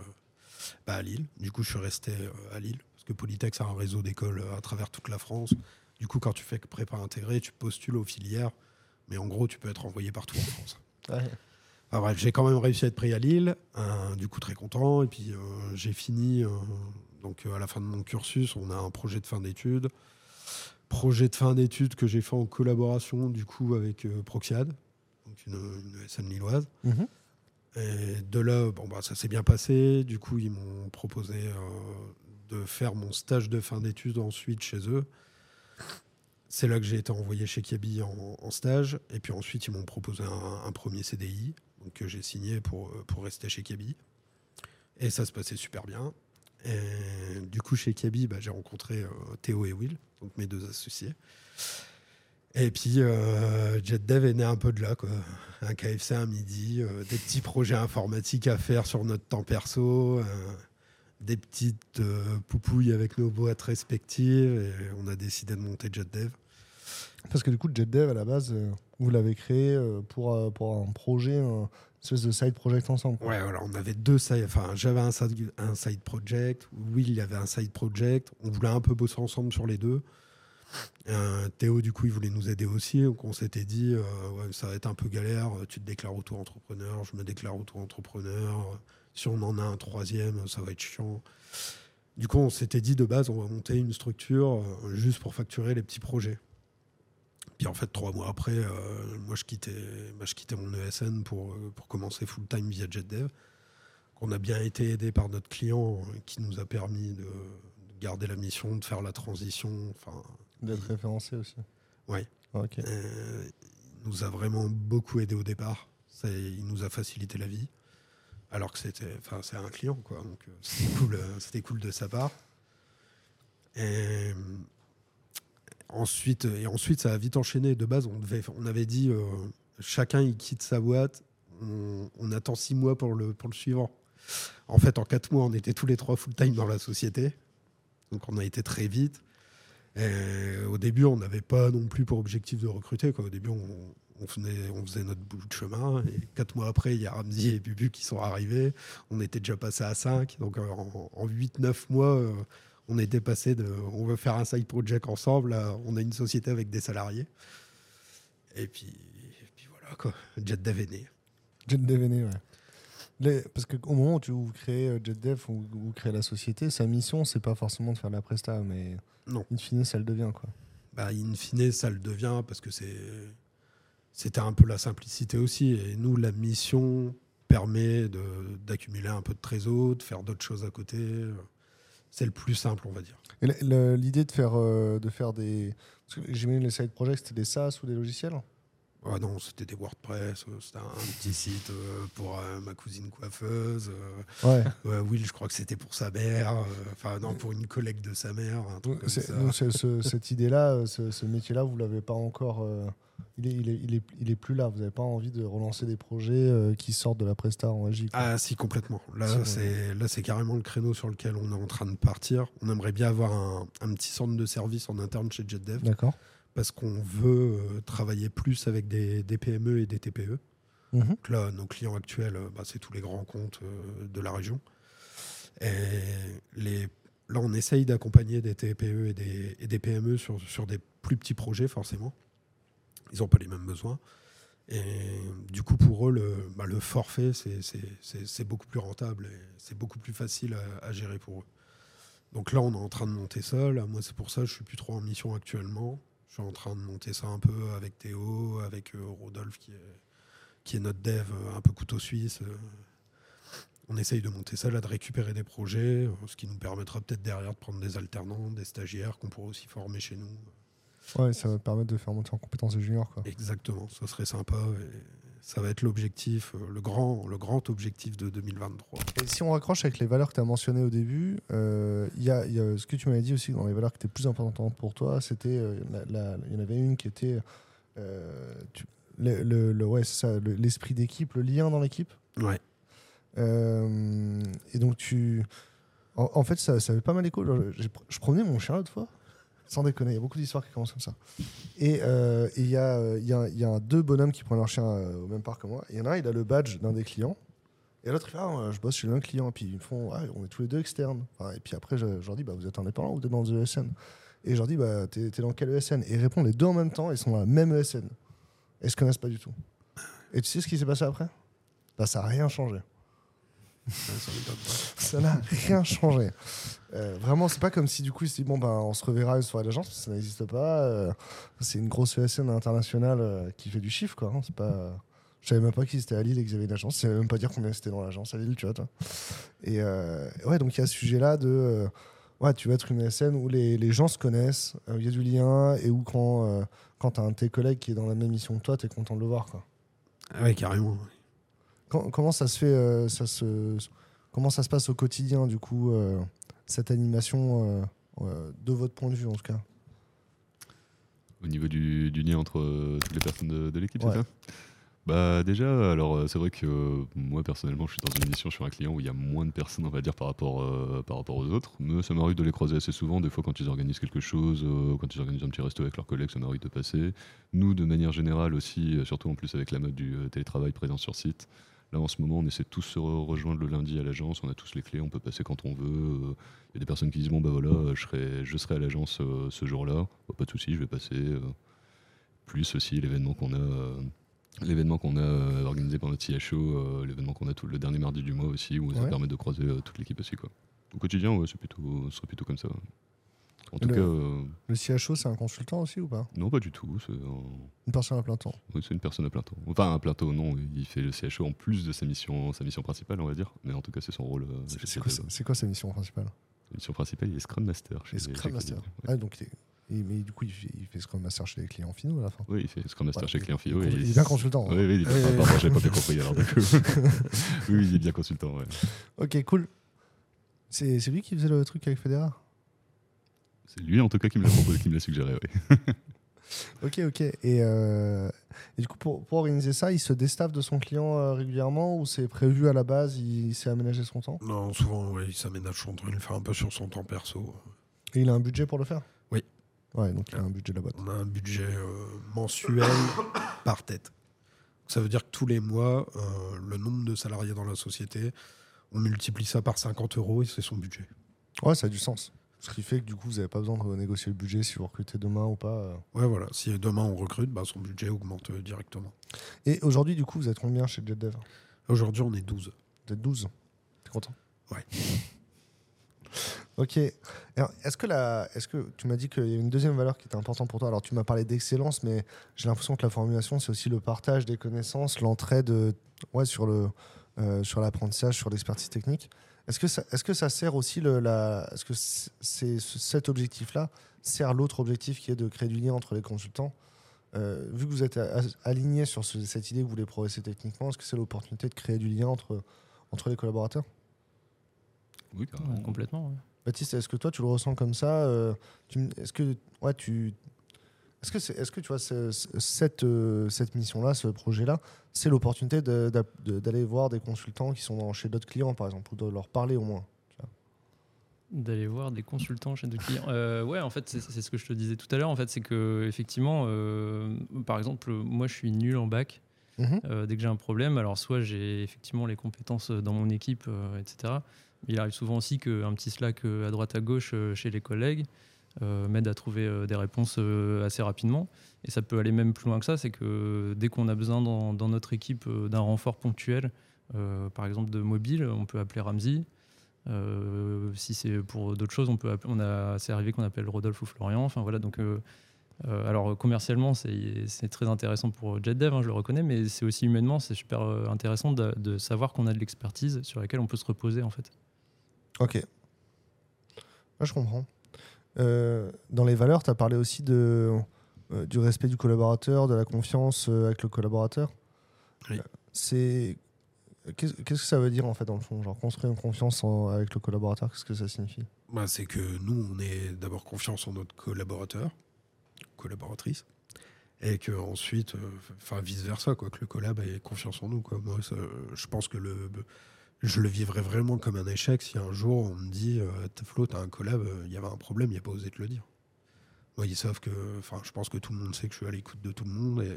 bah, à Lille. Du coup je suis resté à Lille parce que Polytech c'est un réseau d'écoles à travers toute la France. Du coup quand tu fais que prépa intégrée, tu postules aux filières Mais en gros, tu peux être envoyé partout en France. Ouais. Enfin, bref, j'ai quand même réussi à être pris à Lille, euh, du coup très content. Et puis euh, j'ai fini, euh, donc euh, à la fin de mon cursus, on a un projet de fin d'études. Projet de fin d'études que j'ai fait en collaboration du coup avec Proxiad, donc une, une ESN lilloise. Mhm. Et de là, bon, bah, ça s'est bien passé. Du coup, ils m'ont proposé de faire mon stage de fin d'études ensuite chez eux. C'est là que j'ai été envoyé chez Kiabi en, en stage. Et puis ensuite, ils m'ont proposé un, un premier CDI que j'ai signé pour, euh, pour rester chez Kiabi. Et ça se passait super bien. Du coup, chez Kiabi, bah, j'ai rencontré euh, Théo et Will, mes deux associés. Et puis, euh, JetDev est né un peu de là, quoi. Un KFC à midi, euh, des petits projets informatiques à faire sur notre temps perso, euh, des petites poupouilles avec nos boîtes respectives, et on a décidé de monter JetDev. Parce que du coup, JetDev, à la base, euh, vous l'avez créé euh, pour, euh, pour un projet, un espèce de side project ensemble. Ouais, voilà, on avait deux side, enfin, j'avais un side, project, Will, il y avait un side project, on voulait un peu bosser ensemble sur les deux. Euh, Théo, du coup, il voulait nous aider aussi, donc on s'était dit, ça va être un peu galère, tu te déclares auto-entrepreneur, je me déclare auto-entrepreneur, si on en a un troisième, ça va être chiant. Du coup, on s'était dit de base, on va monter une structure juste pour facturer les petits projets. Puis en fait, trois mois après, euh, moi, je quittais, bah, je quittais mon ESN pour, euh, pour commencer full-time via JetDev. On a bien été aidé par notre client euh, qui nous a permis de, de garder la mission, de faire la transition. Enfin, D'être référencé aussi. Ouais. Ah, il nous a vraiment beaucoup aidé au départ. Ça, il nous a facilité la vie. Alors que c'était, enfin, c'est un client, quoi. Donc c'était cool, c'était cool de sa part. Et ensuite, et ensuite, ça a vite enchaîné. De base, on devait, on avait dit, euh, chacun il quitte sa boîte. On, attend six mois pour le pour le suivant. En fait, en quatre mois, on était tous les trois full time dans la société. Donc, on a été très vite. Au début, on n'avait pas non plus pour objectif de recruter. Quoi. Au début, on, faisait, on faisait notre bout de chemin. Quatre mois après, il y a Ramzi et Bubu qui sont arrivés. On était déjà passé à 5. Donc en, en 8-9 mois, euh, on était passé de on veut faire un side project ensemble à on a une société avec des salariés. Et puis, et puis voilà, quoi. JetDev est né. JetDev est né, ouais. Les- parce qu'au moment où tu vous créez euh, JetDev ou où vous créez la société, sa mission, c'est pas forcément de faire de la presta, mais Non. in fine, ça le devient. Quoi. bah, in fine, ça le devient parce que c'est, c'était un peu la simplicité aussi. Et nous, la mission permet de, d'accumuler un peu de trésor, de faire d'autres choses à côté. C'est le plus simple, on va dire. L'idée de faire, euh, de faire des. J'imagine les side projects, c'était des SaaS ou des logiciels? Ah non, c'était des WordPress, euh, c'était un petit site euh, pour euh, ma cousine coiffeuse. Ouais. Will, je crois que c'était pour sa mère. Enfin, non, pour une collègue de sa mère, un truc comme C'est- ça. donc, ce- cette idée-là, ce, ce métier-là, vous l'avez pas encore. euh, il, est, il, est, il, est, il est plus là. Vous n'avez pas envie de relancer des projets qui sortent de la presta en régie. Ah si complètement. Là Si, c'est là c'est carrément le créneau sur lequel on est en train de partir. On aimerait bien avoir un, un petit centre de service en interne chez JetDev D'accord. Parce qu'on veut euh, travailler plus avec des, des PME et des TPE. Mhm. Donc là nos clients actuels euh, bah, c'est tous les grands comptes euh, de la région. Et les là on essaye d'accompagner des TPE et des, et des PME sur, sur des plus petits projets forcément. Ils n'ont pas les mêmes besoins. Et du coup, pour eux, le, bah, le forfait, c'est- beaucoup plus rentable et c'est beaucoup plus facile à, à gérer pour eux. Donc là, on est en train de monter ça. Là, moi, c'est pour ça que je suis plus trop en mission actuellement. Je suis en train de monter ça un peu avec Théo, avec euh, Rodolphe, qui est, qui est notre dev, euh, un peu couteau suisse. euh. On essaye de monter ça, là, de récupérer des projets, ce qui nous permettra peut-être derrière de prendre des alternants, des stagiaires qu'on pourra aussi former chez nous. Ouais, ça va te permettre de faire monter en compétences les juniors. Quoi. Exactement, ça serait sympa. Et ça va être l'objectif, euh, le grand, le grand objectif de 2023. Et si on raccroche avec les valeurs que tu as mentionnées au début, euh, il y, a, il y a ce que tu m'avais dit aussi dans les valeurs qui étaient plus importantes pour toi, c'était euh, il y en avait une qui était euh, tu- le, le- le- ouais, ça, le- l'esprit d'équipe, le lien dans l'équipe. Ouais. Euh, et donc tu, en, en fait, ça, ça avait pas mal écho. Je promenais mon chien l'autre fois. Sans déconner, il y a beaucoup d'histoires qui commencent comme ça. Et euh, et il y, a, euh, il y, a, deux bonhommes qui prennent leur chien euh, au même parc que moi. Il y en a un, il a le badge d'un des clients. Et l'autre, il Ah, je bosse chez le même client. Et puis ils me font Ah, on est tous les deux externes. Et puis après, je, leur dis bah, Vous êtes indépendant ou vous êtes dans le ESN Et je leur dis bah, T'es t'es dans quel ESN Et ils répondent les deux en même temps. Ils sont dans la même ESN. Et ils se connaissent pas du tout. Et tu sais ce qui s'est passé après? Bah, Ça n'a rien changé. Ça n'a rien changé. Euh, vraiment, c'est pas comme si du coup ils se disent bon ben on se reverra une soirée d'agence, parce que ça n'existe pas. euh, c'est une grosse ESN internationale euh, qui fait du chiffre quoi. hein, c'est pas. Je savais même pas qu'ils étaient à Lille et qu'ils avaient une agence. Je savais même pas dire combien c'était dans l'agence à Lille, tu vois. Toi. Et euh, ouais, donc il y a ce sujet-là de. euh, ouais, tu vas être une ESN où les, les gens se connaissent, euh, où il y a du lien et où quand, euh, quand tu as un de tes collègues qui est dans la même mission que toi, tu es content de le voir. Quoi. Ah ouais, carrément. Quand- comment ça se fait euh, ça se, Comment ça se passe au quotidien, du coup, euh, cette animation, euh, de votre point de vue en tout cas? Au niveau du, du lien entre toutes les personnes de, de l'équipe, Ouais. c'est ça? Bah déjà, alors c'est vrai que euh, moi personnellement, je suis dans une mission sur un client où il y a moins de personnes, on va dire, par rapport, euh, par rapport aux autres. Mais ça m'arrive de les croiser assez souvent. Des fois, quand ils organisent quelque chose, euh, quand ils organisent un petit resto avec leurs collègues, ça m'arrive de passer. Nous, de manière générale aussi, surtout en plus avec la mode du télétravail présent sur site. Là, en ce moment, on essaie de tous se re- rejoindre le lundi à l'agence. On a tous les clés, on peut passer quand on veut. Il y a des personnes qui disent Bon, bah voilà, je serai, je serai à l'agence euh, ce jour-là. Bah, pas de souci, je vais passer. euh. plus aussi l'événement qu'on a. euh, L'événement qu'on a organisé par notre CHO, l'événement qu'on a tout le dernier mardi du mois aussi, où ça permet de croiser toute l'équipe aussi. Quoi. Au quotidien, ouais, c'est plutôt, ce serait plutôt comme ça. En tout Le- cas, euh, Le CHO, c'est un consultant aussi ou pas? Non, pas du tout. C'est un- Une personne à plein temps. oui, c'est une personne à plein temps. Enfin, à plein temps, non. Il fait le CHO en plus de sa mission, sa mission principale, on va dire. Mais en tout cas, c'est son rôle. euh, C'est quoi, sa mission principale? La mission principale, il est Scrum Master. chez- Scrum Cadel. Master. Ouais. Ah, donc il est- et- mais du coup, il fait, il fait Scrum Master chez les clients finaux à la fin. Oui, il fait Scrum Master Ouais, chez Client il, Philo. il, est bien consultant. Oui, hein. oui, il est bien- pardon, j'avais pas bien compris alors du coup. oui, il est bien consultant, ouais. Ok, cool. C'est c'est lui qui faisait le truc avec Federa? C'est lui en tout cas qui me l'a proposé, qui me l'a suggéré, oui. Ok, ok. Et, euh, et du coup, pour, pour organiser ça, il se déstaffe de son client euh, régulièrement ou c'est prévu à la base, il, s'est aménagé son temps? Non, souvent, ouais, il s'aménage son temps, il le fait un peu sur son temps perso. Et il a un budget pour le faire? Oui. Ouais, donc il a un budget de la boîte. On a un budget euh, mensuel par tête. Ça veut dire que tous les mois, euh, le nombre de salariés dans la société, on multiplie ça par 50 euros et c'est son budget. Ouais, ça a du sens. Ce qui fait que du coup, vous n'avez pas besoin de renégocier le budget si vous recrutez demain ou pas. euh. Ouais, voilà. Si demain on recrute, bah, son budget augmente euh, directement. Et aujourd'hui, du coup, vous êtes combien chez JetDev Aujourd'hui, on est 12. Vous êtes 12 T'es content? Ouais. ok. Est-ce que, la... Est que tu m'as dit qu'il y a une deuxième valeur qui était importante pour toi? Alors, tu m'as parlé d'excellence, mais j'ai l'impression que la formulation, c'est aussi le partage des connaissances, l'entraide euh, ouais, sur le euh, sur l'apprentissage, sur l'expertise technique. Est-ce que, ça, est-ce que ça sert aussi le, la... Est-ce que c'est, cet objectif-là sert l'autre objectif qui est de créer du lien entre les consultants Euh, Vu que vous êtes aligné sur ce- cette idée que vous voulez progresser techniquement, est-ce que c'est l'opportunité de créer du lien entre, entre les collaborateurs? Oui, complètement. ouais. Baptiste, est-ce que toi tu le ressens comme ça? Euh, tu Est-ce que ouais, tu est-ce que, tu vois cette, euh, cette mission-là, ce projet-là, c'est l'opportunité d'aller voir des consultants qui sont dans- chez d'autres clients, par exemple, ou de leur parler au moins D'aller voir des consultants chez des clients. Euh, ouais, en fait, c'est ce que je te disais tout à l'heure. En fait, c'est que effectivement, euh, par exemple, moi, je suis nul en bac. Mhm. Euh, dès que j'ai un problème, alors soit j'ai effectivement les compétences dans mon équipe, etc. Mais il arrive souvent aussi qu'un petit Slack à droite à gauche chez les collègues euh, m'aide à trouver euh, des réponses euh, assez rapidement. Et ça peut aller même plus loin que ça, c'est que dès qu'on a besoin dans, notre équipe euh, d'un renfort ponctuel, euh, par exemple de mobile, on peut appeler Ramsey. Euh, si c'est pour d'autres choses, on peut app- on a c'est arrivé qu'on appelle Rodolphe ou Florian. Enfin voilà donc. euh, euh, alors commercialement, c'est très intéressant pour JetDev, hein, je le reconnais, mais c'est aussi humainement, c'est super euh, intéressant de, savoir qu'on a de l'expertise sur laquelle on peut se reposer en fait. Ok. Je comprends. Euh, dans les valeurs, tu as parlé aussi de, euh, du respect du collaborateur, de la confiance euh, avec le collaborateur. Oui. C'est qu'est-ce que ça veut dire en fait dans le fond? Genre construire une confiance en- avec le collaborateur, qu'est-ce que ça signifie? Bah, c'est que nous, on est d'abord confiance en notre collaborateur, collaboratrice, et que ensuite, euh, enfin vice versa, quoi, que le collab ait confiance en nous. Quoi. Moi, ça, je pense que le, je le vivrais vraiment comme un échec si un jour on me dit, euh, Flo, t'as un collab, euh, il y avait un problème, il n'y a pas osé te le dire. Moi, ils savent que, enfin, je pense que tout le monde sait que je suis à l'écoute de tout le monde et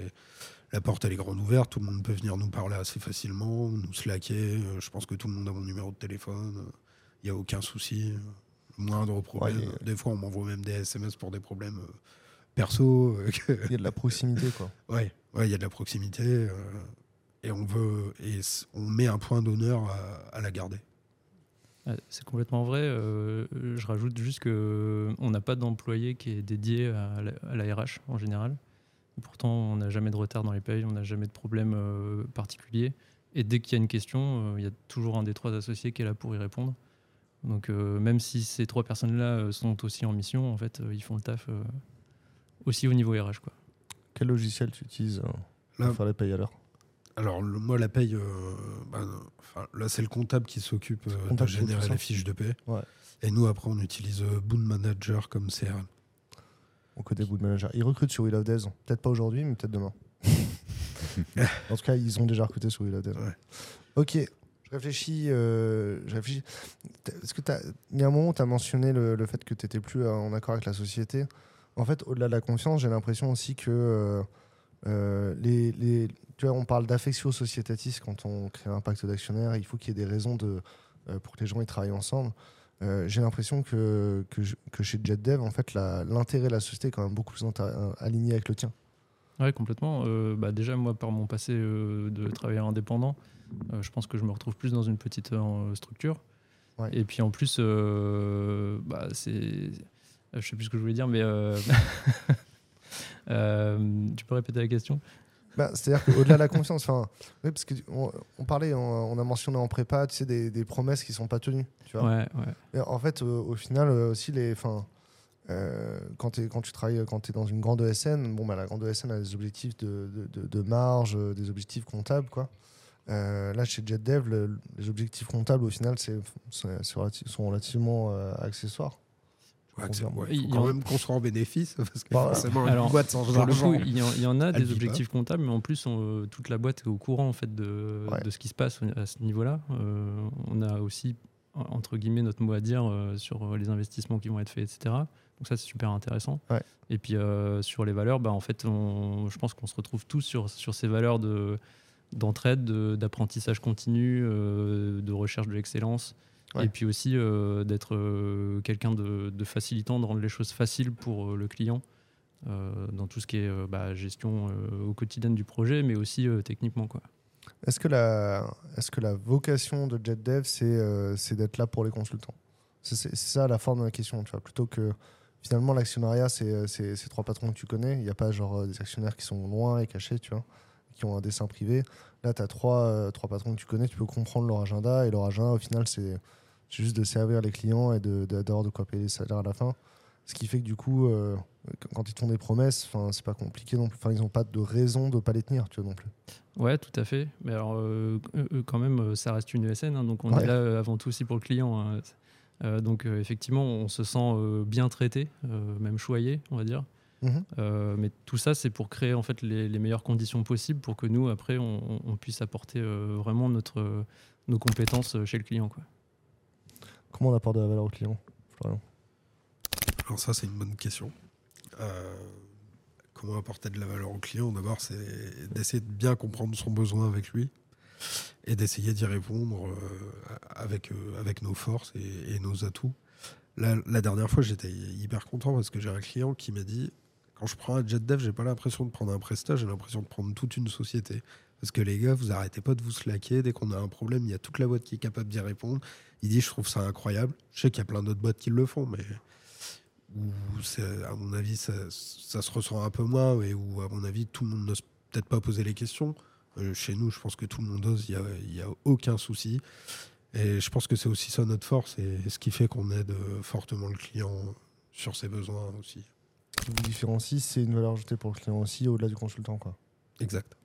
la porte elle est grande ouverte, tout le monde peut venir nous parler assez facilement, nous slacker. euh, Je pense que tout le monde a mon numéro de téléphone. euh, Il n'y a aucun souci. euh, Moindre problème. Ouais, et- Des fois, on m'envoie même des SMS pour des problèmes perso. euh, Il y a de la proximité, quoi. Ouais, ouais, il y a de la proximité euh, et on veut et on met un point d'honneur à, à la garder. C'est complètement vrai. euh, je rajoute juste que on n'a pas d'employé qui est dédié à la, à la RH en général. Pourtant, on n'a jamais de retard dans les payes, on n'a jamais de problème euh, particulier. Et dès qu'il y a une question, euh, il y a toujours un des trois associés qui est là pour y répondre. Donc, euh, même si ces trois personnes-là euh, sont aussi en mission, en fait, euh, ils font le taf euh, aussi au niveau RH. Quoi. Quel logiciel tu utilises euh, pour faire les payes à l'heure alors le- moi la paye, euh, bah, enfin, là c'est le comptable qui s'occupe euh, de générer les fiches de paie. Ouais. Et nous après on utilise euh, Boon Manager comme CRM. au côté Boot Manager Ils recrutent sur Will of Days. Peut-être pas aujourd'hui, mais peut-être demain. en tout cas, ils ont déjà recruté sur Will of Days. Ouais. Ok. Je réfléchis. euh, je réfléchis. Est-ce que il y a un moment tu as mentionné le, le fait que tu n'étais plus euh, en accord avec la société En fait, au-delà de la confiance, j'ai l'impression aussi que euh, euh, les, les- tu vois, on parle d'affectio societatis quand on crée un pacte d'actionnaires. Il faut qu'il y ait des raisons de, euh, pour que les gens ils travaillent ensemble. Euh, j'ai l'impression que, que, chez JetDev, en fait, l'intérêt de la société est quand même beaucoup plus inter- aligné avec le tien. Ouais, complètement. Euh, bah, déjà, moi, par mon passé euh, de travailleur indépendant, euh, je pense que je me retrouve plus dans une petite euh, structure. Ouais. Et puis en plus, euh, bah, c'est. euh, Je sais plus ce que je voulais dire, mais. euh, euh, tu peux répéter la question? Bah, C'est-à-dire qu'au-delà de la confiance, enfin, oui, parce qu'on on parlait, on, on a mentionné en prépa, tu sais, des, des promesses qui sont pas tenues. Tu vois Ouais, ouais. Et en fait, euh, au final, euh, aussi, les, enfin, euh, quand, t'es- quand tu travailles, quand tu es dans une grande ESN, bon, bah, la grande ESN a des objectifs de, de, de- de marge, euh, des objectifs comptables. Quoi. Là, chez JetDev, le- les objectifs comptables, au final, c'est, sont relativement accessoires. Ouais, Il faut y quand en- même qu'on soit en bénéfice parce que Bah, forcément alors, une boîte sans Pour le argent. coup, il y, en- il y en a des objectifs comptables, mais en plus, on- euh, toute la boîte est au courant en fait de, Ouais. de ce qui se passe à ce niveau-là. Euh, on a aussi en- entre guillemets notre mot à dire euh, sur les investissements qui vont être faits, etc. Donc ça, c'est super intéressant. Ouais. Et puis euh, sur les valeurs, bah, en fait, on- je pense qu'on se retrouve tous sur, sur ces valeurs de d'entraide, de- d'apprentissage continu, euh, de recherche de l'excellence, Ouais. et puis aussi euh, d'être euh, quelqu'un de, de facilitant, de rendre les choses faciles pour euh, le client dans tout ce qui est bah, gestion au quotidien du projet, mais aussi techniquement. Quoi. Est-ce que, la, est-ce que la vocation de JetDev, c'est, c'est d'être là pour les consultants? C'est, c'est- c'est ça la forme de la question, tu vois. Plutôt que finalement, l'actionnariat, c'est, c'est trois patrons que tu connais. Il n'y a pas genre des actionnaires qui sont loin et cachés, tu vois, qui ont un dessin privé. Là, tu as trois, euh, trois patrons que tu connais, tu peux comprendre leur agenda. Et leur agenda, au final, c'est, c'est juste de servir les clients et de, de- d'avoir de quoi payer les salaires à la fin. Ce qui fait que du coup, euh, quand ils te font des promesses, c'est pas compliqué non plus. Enfin, ils n'ont pas de raison de pas les tenir, tu vois, non plus. Ouais, tout à fait. Mais alors, euh, euh, quand même, ça reste une ESN, hein, donc on Ouais. est là avant tout aussi pour le client. hein. Euh, donc, effectivement, on se sent bien traité, même choyé, on va dire. Mhm. Euh, mais tout ça, c'est pour créer en fait les, les meilleures conditions possibles pour que nous, après, on, puisse apporter euh, vraiment notre, nos compétences chez le client. Quoi. Comment on apporte de la valeur au client Florian? Alors ça, c'est une bonne question. Euh, comment apporter de la valeur au client? D'abord, c'est d'essayer de bien comprendre son besoin avec lui et d'essayer d'y répondre euh, avec, euh, avec nos forces et, nos atouts. La, la dernière fois, j'étais hyper content parce que j'ai un client qui m'a dit quand je prends un jet dev, j'ai pas l'impression de prendre un prestat, j'ai l'impression de prendre toute une société. Parce que les gars, vous arrêtez pas de vous slacker. Dès qu'on a un problème, il y a toute la boîte qui est capable d'y répondre. Il dit, je trouve ça incroyable. Je sais qu'il y a plein d'autres boîtes qui le font, mais où à mon avis, ça, ça se ressent un peu moins et où, à mon avis, tout le monde n'ose peut-être pas poser les questions. Euh, chez nous, je pense que tout le monde ose, il n'y a, il y a aucun souci. Et je pense que c'est aussi ça notre force et ce qui fait qu'on aide euh, fortement le client sur ses besoins aussi. Ce qui vous différencie, c'est une valeur ajoutée pour le client aussi, au-delà du consultant. Quoi. Exact.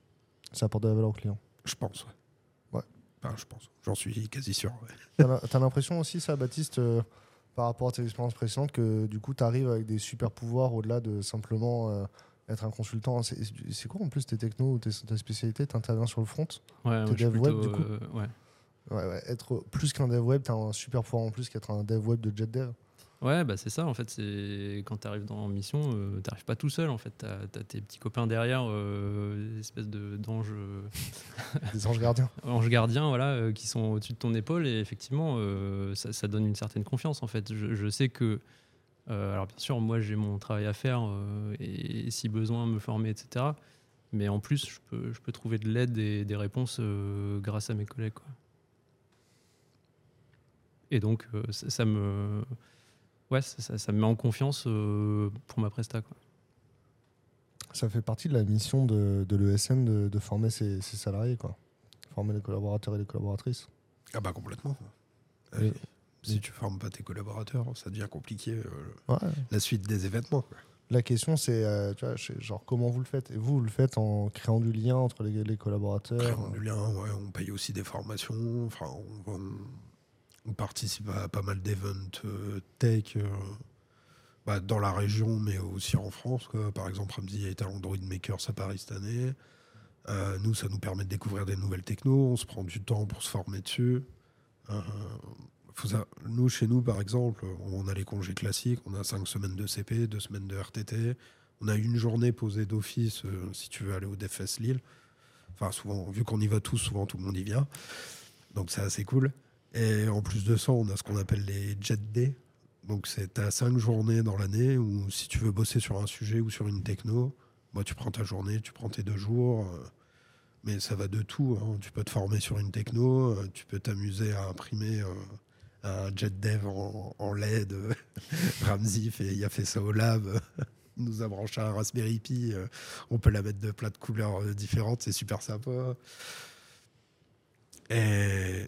Ça apporte de la valeur au client. Je pense, ouais. Ouais. Enfin, je pense. J'en suis quasi sûr. ouais. T'as l'im- T'as l'impression aussi, ça, Baptiste, euh, par rapport à tes expériences précédentes, que du coup, tu arrives avec des super pouvoirs au-delà de simplement euh, être un consultant. C'est quoi en plus tes technos ou tes, ta spécialité? Tu interviens sur le front? Ouais, suis dev web, du coup? euh, ouais. ouais, ouais, Être plus qu'un dev web, tu as un super pouvoir en plus qu'être un dev web de JetDev. Ouais, bah c'est ça en fait. C'est quand tu arrives dans mission, euh, t'arrives pas tout seul en fait. T'as as tes petits copains derrière, euh, des espèces de d'anges, euh, Des anges gardiens. anges gardiens, voilà, euh, qui sont au-dessus de ton épaule et effectivement, euh, ça, ça donne une certaine confiance en fait. Je, je sais que alors bien sûr, moi j'ai mon travail à faire et, si besoin me former, etc. Mais en plus, je peux, je peux trouver de l'aide et des réponses grâce à mes collègues. quoi. Et donc, ça, ça me, ouais, ça, ça- ça me met en confiance euh, pour ma presta. Quoi. Ça fait partie de la mission de, de l'ESN de, de former ses, ses salariés, quoi. Former les collaborateurs et les collaboratrices. Ah bah complètement. Oui. Euh, Si tu formes pas tes collaborateurs, ça devient compliqué euh, Ouais. la suite des événements. quoi. La question, c'est euh, tu vois, je- genre comment vous le faites? Et vous, vous le faites en créant du lien entre les, les collaborateurs Créons du lien, ouais, on paye aussi des formations, enfin, on, on- on participe à pas mal d'events euh, tech euh, bah, dans la région, mais aussi en France. quoi. Par exemple, Ramsey a été à l'Android Makers à Paris cette année. Euh, nous, ça nous permet de découvrir des nouvelles technos, on se prend du temps pour se former dessus. Nous, chez nous, par exemple, on a les congés classiques, on a cinq semaines de CP, deux semaines de RTT, on a une journée posée d'office si tu veux aller au DFS Lille. Enfin, souvent, vu qu'on y va tous, souvent tout le monde y vient. Donc c'est assez cool. Et en plus de ça, on a ce qu'on appelle les Jet Day. Donc c'est à cinq journées dans l'année où si tu veux bosser sur un sujet ou sur une techno, moi tu prends ta journée, tu prends tes deux jours. euh, Mais ça va de tout. hein. Tu peux te former sur une techno, euh, tu peux t'amuser à imprimer euh, un jet dev en, LED. Ramsey a fait ça au lab. Il nous a branché un Raspberry Pi. on peut la mettre de plein de couleurs différentes. C'est super sympa. Et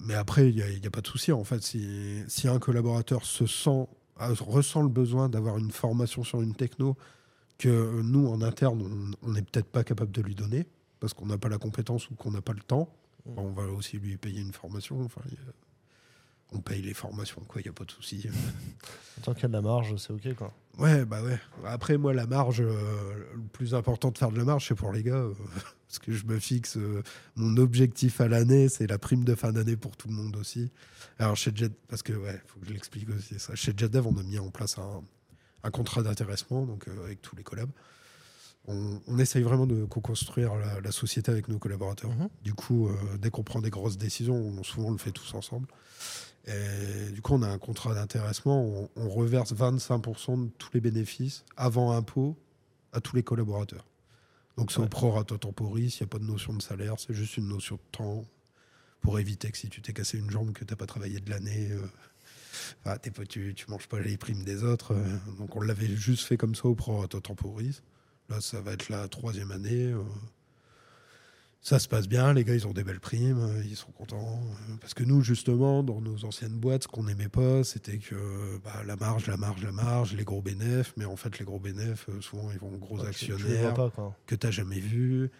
mais après, il n'y a, pas de souci. En fait, si, si un collaborateur se sent, ressent le besoin d'avoir une formation sur une techno que nous, en interne, on n'est peut-être pas capable de lui donner parce qu'on n'a pas la compétence ou qu'on n'a pas le temps, Mm. on va aussi lui payer une formation. Enfin, on paye les formations, quoi. Il n'y a pas de souci. Tant qu'il y a de la marge, c'est ok, quoi. Ouais, bah ouais. Après, moi, la marge, euh, le plus important de faire de la marge, c'est pour les gars. euh, parce que je me fixe, euh, mon objectif à l'année, c'est la prime de fin d'année pour tout le monde aussi. Alors, chez Jet, parce que, ouais, faut que je l'explique aussi. Ça. Chez JetDev, on a mis en place un, un contrat d'intéressement, donc euh, avec tous les collabs. On, on essaye vraiment de co-construire la, la société avec nos collaborateurs. Mhm. Du coup, euh, dès qu'on prend des grosses décisions, on, souvent on le fait tous ensemble. Et du coup, on a un contrat d'intéressement, on, on reverse 25% de tous les bénéfices avant impôt à tous les collaborateurs. Donc c'est au prorata temporis, il n'y a pas de notion de salaire, c'est juste une notion de temps pour éviter que si tu t'es cassé une jambe, que tu n'as pas travaillé de l'année, euh, enfin, tu ne manges pas les primes des autres. euh, donc on l'avait juste fait comme ça au prorata temporis. Là, ça va être la troisième année. Euh, ça se passe bien, les gars, ils ont des belles primes, euh, ils sont contents. euh, Parce que nous, justement, dans nos anciennes boîtes, ce qu'on n'aimait pas, c'était que bah, la marge, la marge, la marge, les gros bénéfices. Mais en fait, les gros bénéfices, euh, souvent, ils vont aux gros Ouais, tu- tu les actionnaires pas, que tu n'as jamais vu.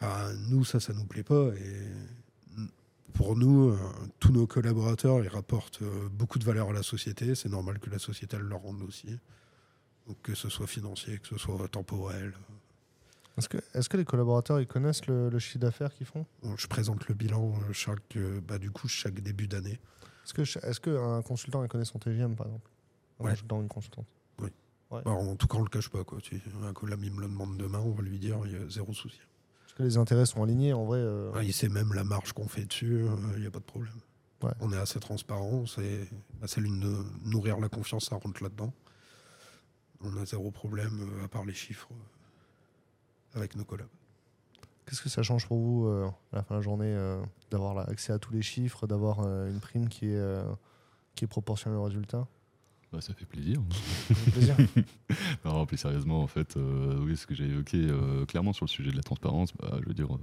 Enfin, nous, ça, ça nous plaît pas. Et pour nous, euh, tous nos collaborateurs, ils rapportent euh, beaucoup de valeur à la société. C'est normal que la société elle leur rende aussi. Donc, que ce soit financier, que ce soit temporel. Est-ce que, est que les collaborateurs ils connaissent le, le chiffre d'affaires qu'ils font? Je présente le bilan euh, chaque, euh, bah, du coup, chaque début d'année. Est-ce qu'un consultant il connaît son TGM par exemple? Ouais. ou une consultante? Bah, en tout cas, on le cache pas. Quoi. Un collab, il me le demande demain, on va lui dire, il y a zéro souci. Est-ce que les intérêts sont alignés en vrai euh, il sait même la marge qu'on fait dessus, euh, il n'y a pas de problème. On est assez transparent, c'est bah, c'est l'une de nourrir la confiance, ça rentre là-dedans. On a zéro problème, euh, à part les chiffres, euh, avec nos collabs. Qu'est-ce que ça change pour vous euh, à la fin de la journée euh, d'avoir accès à tous les chiffres, d'avoir euh, une prime qui est, euh, qui est proportionnelle au résultat? Bah, ça fait plaisir. Ça fait plaisir. Non, plus sérieusement, en fait, euh, oui, ce que j'ai évoqué euh, clairement sur le sujet de la transparence, bah, je veux dire, euh,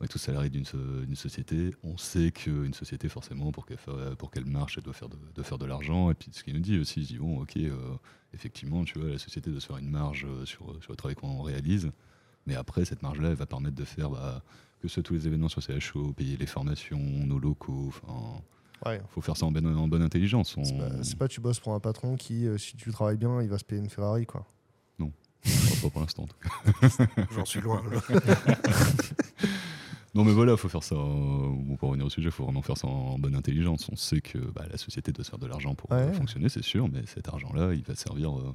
on est tous salariés d'une so- d'une société, on sait qu'une société, forcément, pour qu'elle qu'elle marche, elle doit faire de, de faire de l'argent. Et puis, ce qu'il nous dit aussi, il dit, bon, ok, euh, effectivement, tu vois, la société doit se faire une marge sur, sur le travail qu'on réalise, mais après, cette marge-là, elle va permettre de faire bah, que ce soit tous les événements sur CHO, payer les formations, nos locaux, enfin, Ouais. faut faire ça en bonne, en bonne intelligence. On- C'est pas, pas tu bosses pour un patron qui, euh, si tu travailles bien, il va se payer une Ferrari quoi. Enfin, pas pour l'instant, en tout cas. J'en suis loin. là. Non mais voilà, faut faire ça. euh, bon, pour revenir au sujet, faut vraiment faire ça en bonne intelligence. On sait que bah, la société doit se faire de l'argent pour euh, Ouais. fonctionner, c'est sûr, mais cet argent-là, il va servir euh,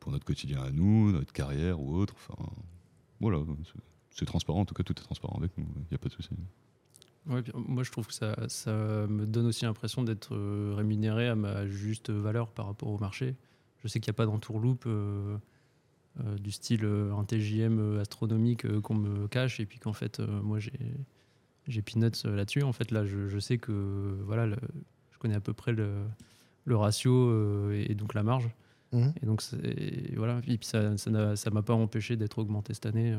pour notre quotidien à nous, notre carrière ou autre. Enfin, voilà, c'est- transparent. En tout cas, tout est transparent avec nous. Il n'y a pas de souci. Moi, je trouve que ça, ça me donne aussi l'impression d'être euh, rémunéré à ma juste valeur par rapport au marché. Je sais qu'il n'y a pas d'entourloupe euh, euh, du style euh, un TJM astronomique qu'on me cache et puis qu'en fait, moi, j'ai peanuts là-dessus. En fait, là, je, sais que voilà, je connais à peu près le, le ratio et donc la marge. Mhm. Et donc, c'est- voilà. Et puis, ça ça n'a ça m'a pas empêché d'être augmenté cette année, euh,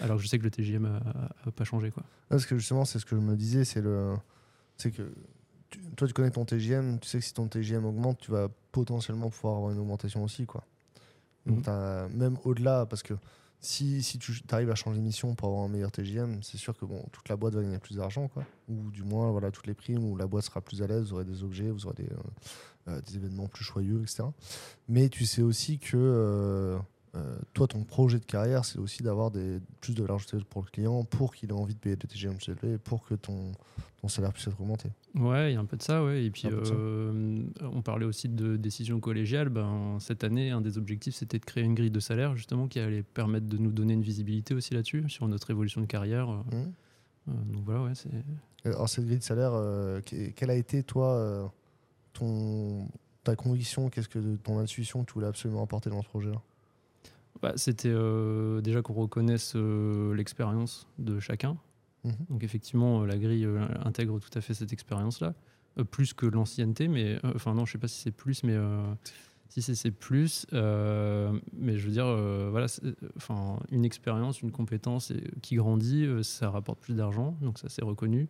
alors que je sais que le TJM a, a- a pas changé. Quoi. Parce que justement, c'est ce que je me disais, c'est le, c'est que tu- toi, tu connais ton TGM, tu sais que si ton TGM augmente, tu vas potentiellement pouvoir avoir une augmentation aussi, quoi. Donc, Mhm. même au-delà, parce que si, si tu arrives à changer de mission pour avoir un meilleur TGM, c'est sûr que bon, toute la boîte va gagner plus d'argent, quoi. Ou du moins, voilà, toutes les primes, où la boîte sera plus à l'aise, vous aurez des objets, vous aurez des, euh, des événements plus joyeux, etc. Mais tu sais aussi que euh, euh, toi, ton projet de carrière, c'est aussi d'avoir plus de valeur ajoutée pour le client, pour qu'il ait envie de payer des TGM plus élevés, pour que ton, ton salaire puisse être augmenté. Ouais, il y a un peu de ça, ouais. Et puis, euh, on parlait aussi de décision collégiale. Ben, cette année, un des objectifs, c'était de créer une grille de salaire, justement, qui allait permettre de nous donner une visibilité aussi là-dessus, sur notre évolution de carrière. Euh, euh, donc voilà, ouais. Alors, cette grille de salaire, euh, que- quelle a été, toi, euh, ton, ta conviction Qu'est-ce que ton intuition que tu voulais absolument apporter dans ce projet-là? Bah, c'était euh, déjà qu'on reconnaisse euh, l'expérience de chacun. Mhm. Donc effectivement, euh, la grille euh, intègre tout à fait cette expérience-là, plus que l'ancienneté, mais enfin non, je sais pas si c'est plus, mais si c'est c'est plus, mais je veux dire, voilà, enfin une expérience, une compétence et- qui grandit, ça rapporte plus d'argent, donc ça c'est reconnu.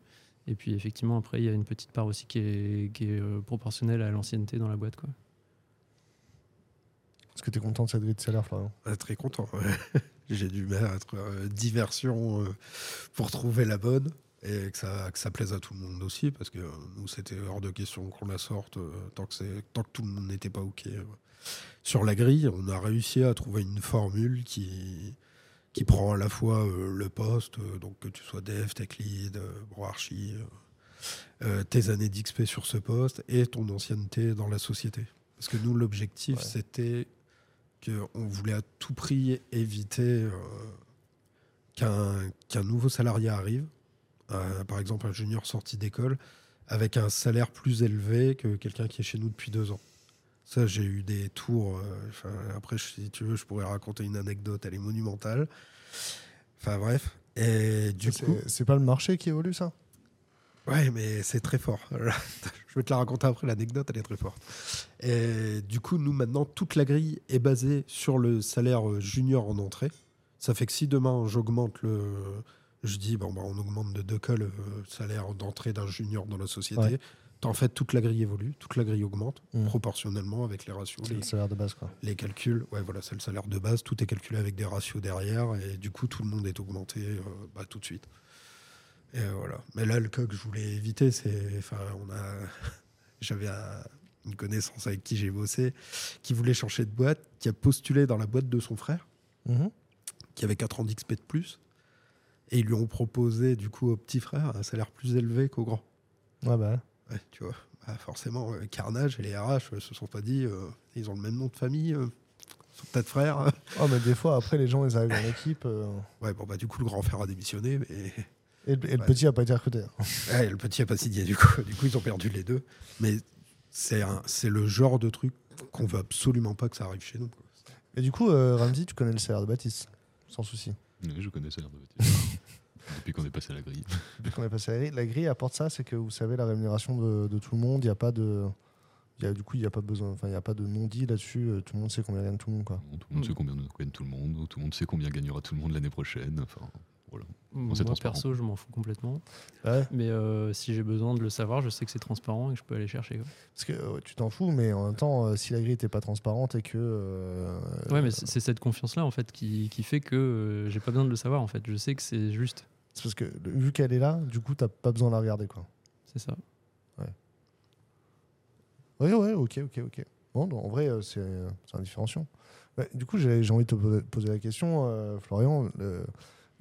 Et puis effectivement, après, il y a une petite part aussi qui est, qui est euh, proportionnelle à l'ancienneté dans la boîte, quoi. Est-ce que tu es content de cette grille de salaire, Florian? Ah, très content. ouais. J'ai du mal à être euh, diversion euh, pour trouver la bonne et que ça, que ça plaise à tout le monde aussi parce que euh, nous c'était hors de question qu'on la sorte euh, tant que c'est tant que tout le monde n'était pas ok euh. sur la grille. On a réussi à trouver une formule qui qui prend à la fois euh, le poste, euh, donc que tu sois dev, tech lead, bon, archi, euh, euh, tes années d'XP sur ce poste et ton ancienneté dans la société. Parce que nous, l'objectif, Ouais. c'était qu'on voulait à tout prix éviter qu'un nouveau salarié arrive, euh, par exemple un junior sorti d'école, avec un salaire plus élevé que quelqu'un qui est chez nous depuis deux ans. Ça, j'ai eu des tours. euh, après, si tu veux, je pourrais raconter une anecdote, elle est monumentale. Enfin, bref. Et du C'est- coup. C'est pas le marché qui évolue, ça? Ouais, mais c'est très fort. Je vais te la raconter après, l'anecdote, elle est très forte. Et du coup, nous, maintenant, toute la grille est basée sur le salaire euh, junior en entrée. Ça fait que si demain, j'augmente le... Je dis, bon, bah, on augmente de deux cas le salaire d'entrée d'un junior dans la société. Ouais. En fait, toute la grille évolue, toute la grille augmente, Mhm. proportionnellement avec les ratios, C'est les, le salaire de base, quoi. les calculs. Ouais, voilà, c'est le salaire de base. Tout est calculé avec des ratios derrière. Et du coup, tout le monde est augmenté euh, bah, tout de suite. Et euh, voilà. Mais là, le cas que je voulais éviter, c'est. Enfin, on a. J'avais un- une connaissance avec qui j'ai bossé, qui voulait changer de boîte, qui a postulé dans la boîte de son frère, Mhm. qui avait 4 ans d'XP de plus. Et ils lui ont proposé, du coup, au petit frère, un salaire plus élevé qu'au grand. Ouais, bah. Ouais, tu vois. Bah, forcément, euh, Carnage et les RH euh, se sont pas dit, euh, ils ont le même nom de famille, euh, ils sont peut-être frères. Oh, mais des fois, après, les gens, ils arrivent dans l'équipe. euh, Ouais, bon, bah, du coup, le grand frère a démissionné, mais et le, et le petit a pas été recruté. Ouais, le petit a pas signé, du coup. Du coup, ils ont perdu les deux. Mais c'est un- c'est le genre de truc qu'on veut absolument pas que ça arrive chez nous. quoi. Et du coup, euh, Ramsey, tu connais le salaire de Baptiste, sans souci. Oui, je connais ça, l'air de Baptiste. Depuis qu'on est passé à la grille. Depuis qu'on est passé à la grille, la grille apporte ça, c'est que vous savez la rémunération de, de tout le monde, il n'y a pas de. il Y a, du coup, il n'y a pas besoin, enfin, il y a pas de non-dit là-dessus. euh, Tout le monde sait combien gagne tout le monde, quoi. Tout le monde sait combien gagne tout le monde, tout le monde sait combien gagnera tout le monde l'année prochaine. Enfin, voilà. Moi, c'est transparent. perso, je m'en fous complètement. Ouais. Mais euh, si j'ai besoin de le savoir, je sais que c'est transparent et que je peux aller chercher. quoi. Parce que euh, tu t'en fous, mais en même temps, euh, si la grille n'était pas transparente et que. euh, Ouais, mais c'est c'est cette confiance-là en fait qui, qui fait que euh, j'ai pas besoin de le savoir en fait. Je sais que c'est juste. C'est parce que vu qu'elle est là, du coup, t'as pas besoin de la regarder, quoi. C'est ça. Ouais, ouais, ok, ok, ok. Bon, donc, en vrai, euh, c'est c'est un différenciant. Ouais, du coup, j'ai j'ai envie de te poser- la question, euh, Florian. le-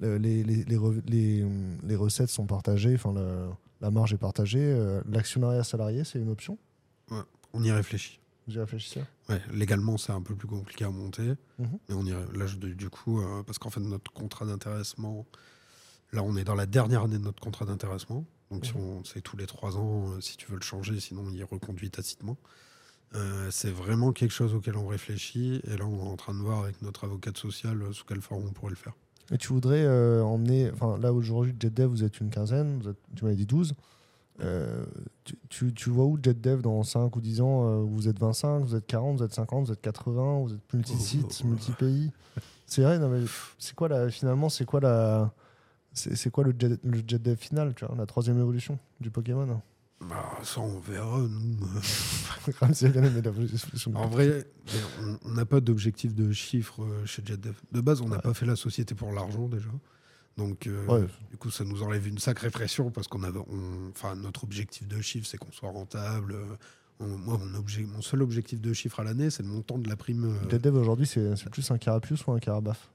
le- les, les, les, re- les, les recettes sont partagées, enfin, la marge est partagée. euh, L'actionnariat salarié, c'est une option? On y réfléchit. Vous y réfléchissez? Ouais, légalement, c'est un peu plus compliqué à monter. Mhm. Mais on y là, je- du coup, euh, parce qu'en fait, notre contrat d'intéressement, là, on est dans la dernière année de notre contrat d'intéressement. Donc si on- c'est tous les trois ans, euh, si tu veux le changer, sinon il reconduit tacitement. Euh, c'est vraiment quelque chose auquel on réfléchit. Et là, on est en train de voir avec notre avocate sociale euh, sous quelle forme on pourrait le faire. Et tu voudrais euh, emmener, enfin là aujourd'hui, JetDev, vous êtes une quinzaine, vous êtes- tu m'avais dit 12. Euh, tu, tu, tu vois où JetDev dans 5 ou 10 ans euh, Vous êtes 25, vous êtes 40, vous êtes 50, vous êtes 80, vous êtes multi-sites, Oh. multi-pays C'est vrai, non, mais c'est quoi la, finalement, c'est quoi la. C'est quoi le, jet, le JetDev final, tu vois, la troisième évolution du Pokémon? Bah, ça, on verra. Nous. En vrai, on- n'a pas d'objectif de chiffre euh, chez JetDev. De base, on n'a Ouais. pas fait la société pour l'argent déjà. Donc, euh, Ouais. du coup, ça nous enlève une sacrée pression parce qu'on avait, enfin, notre objectif de chiffre, c'est qu'on soit rentable. On- moi, mon, objet, mon seul objectif de chiffre à l'année, c'est le montant de la prime. euh, JetDev aujourd'hui, c'est c'est plus un carapuce ou un carabaf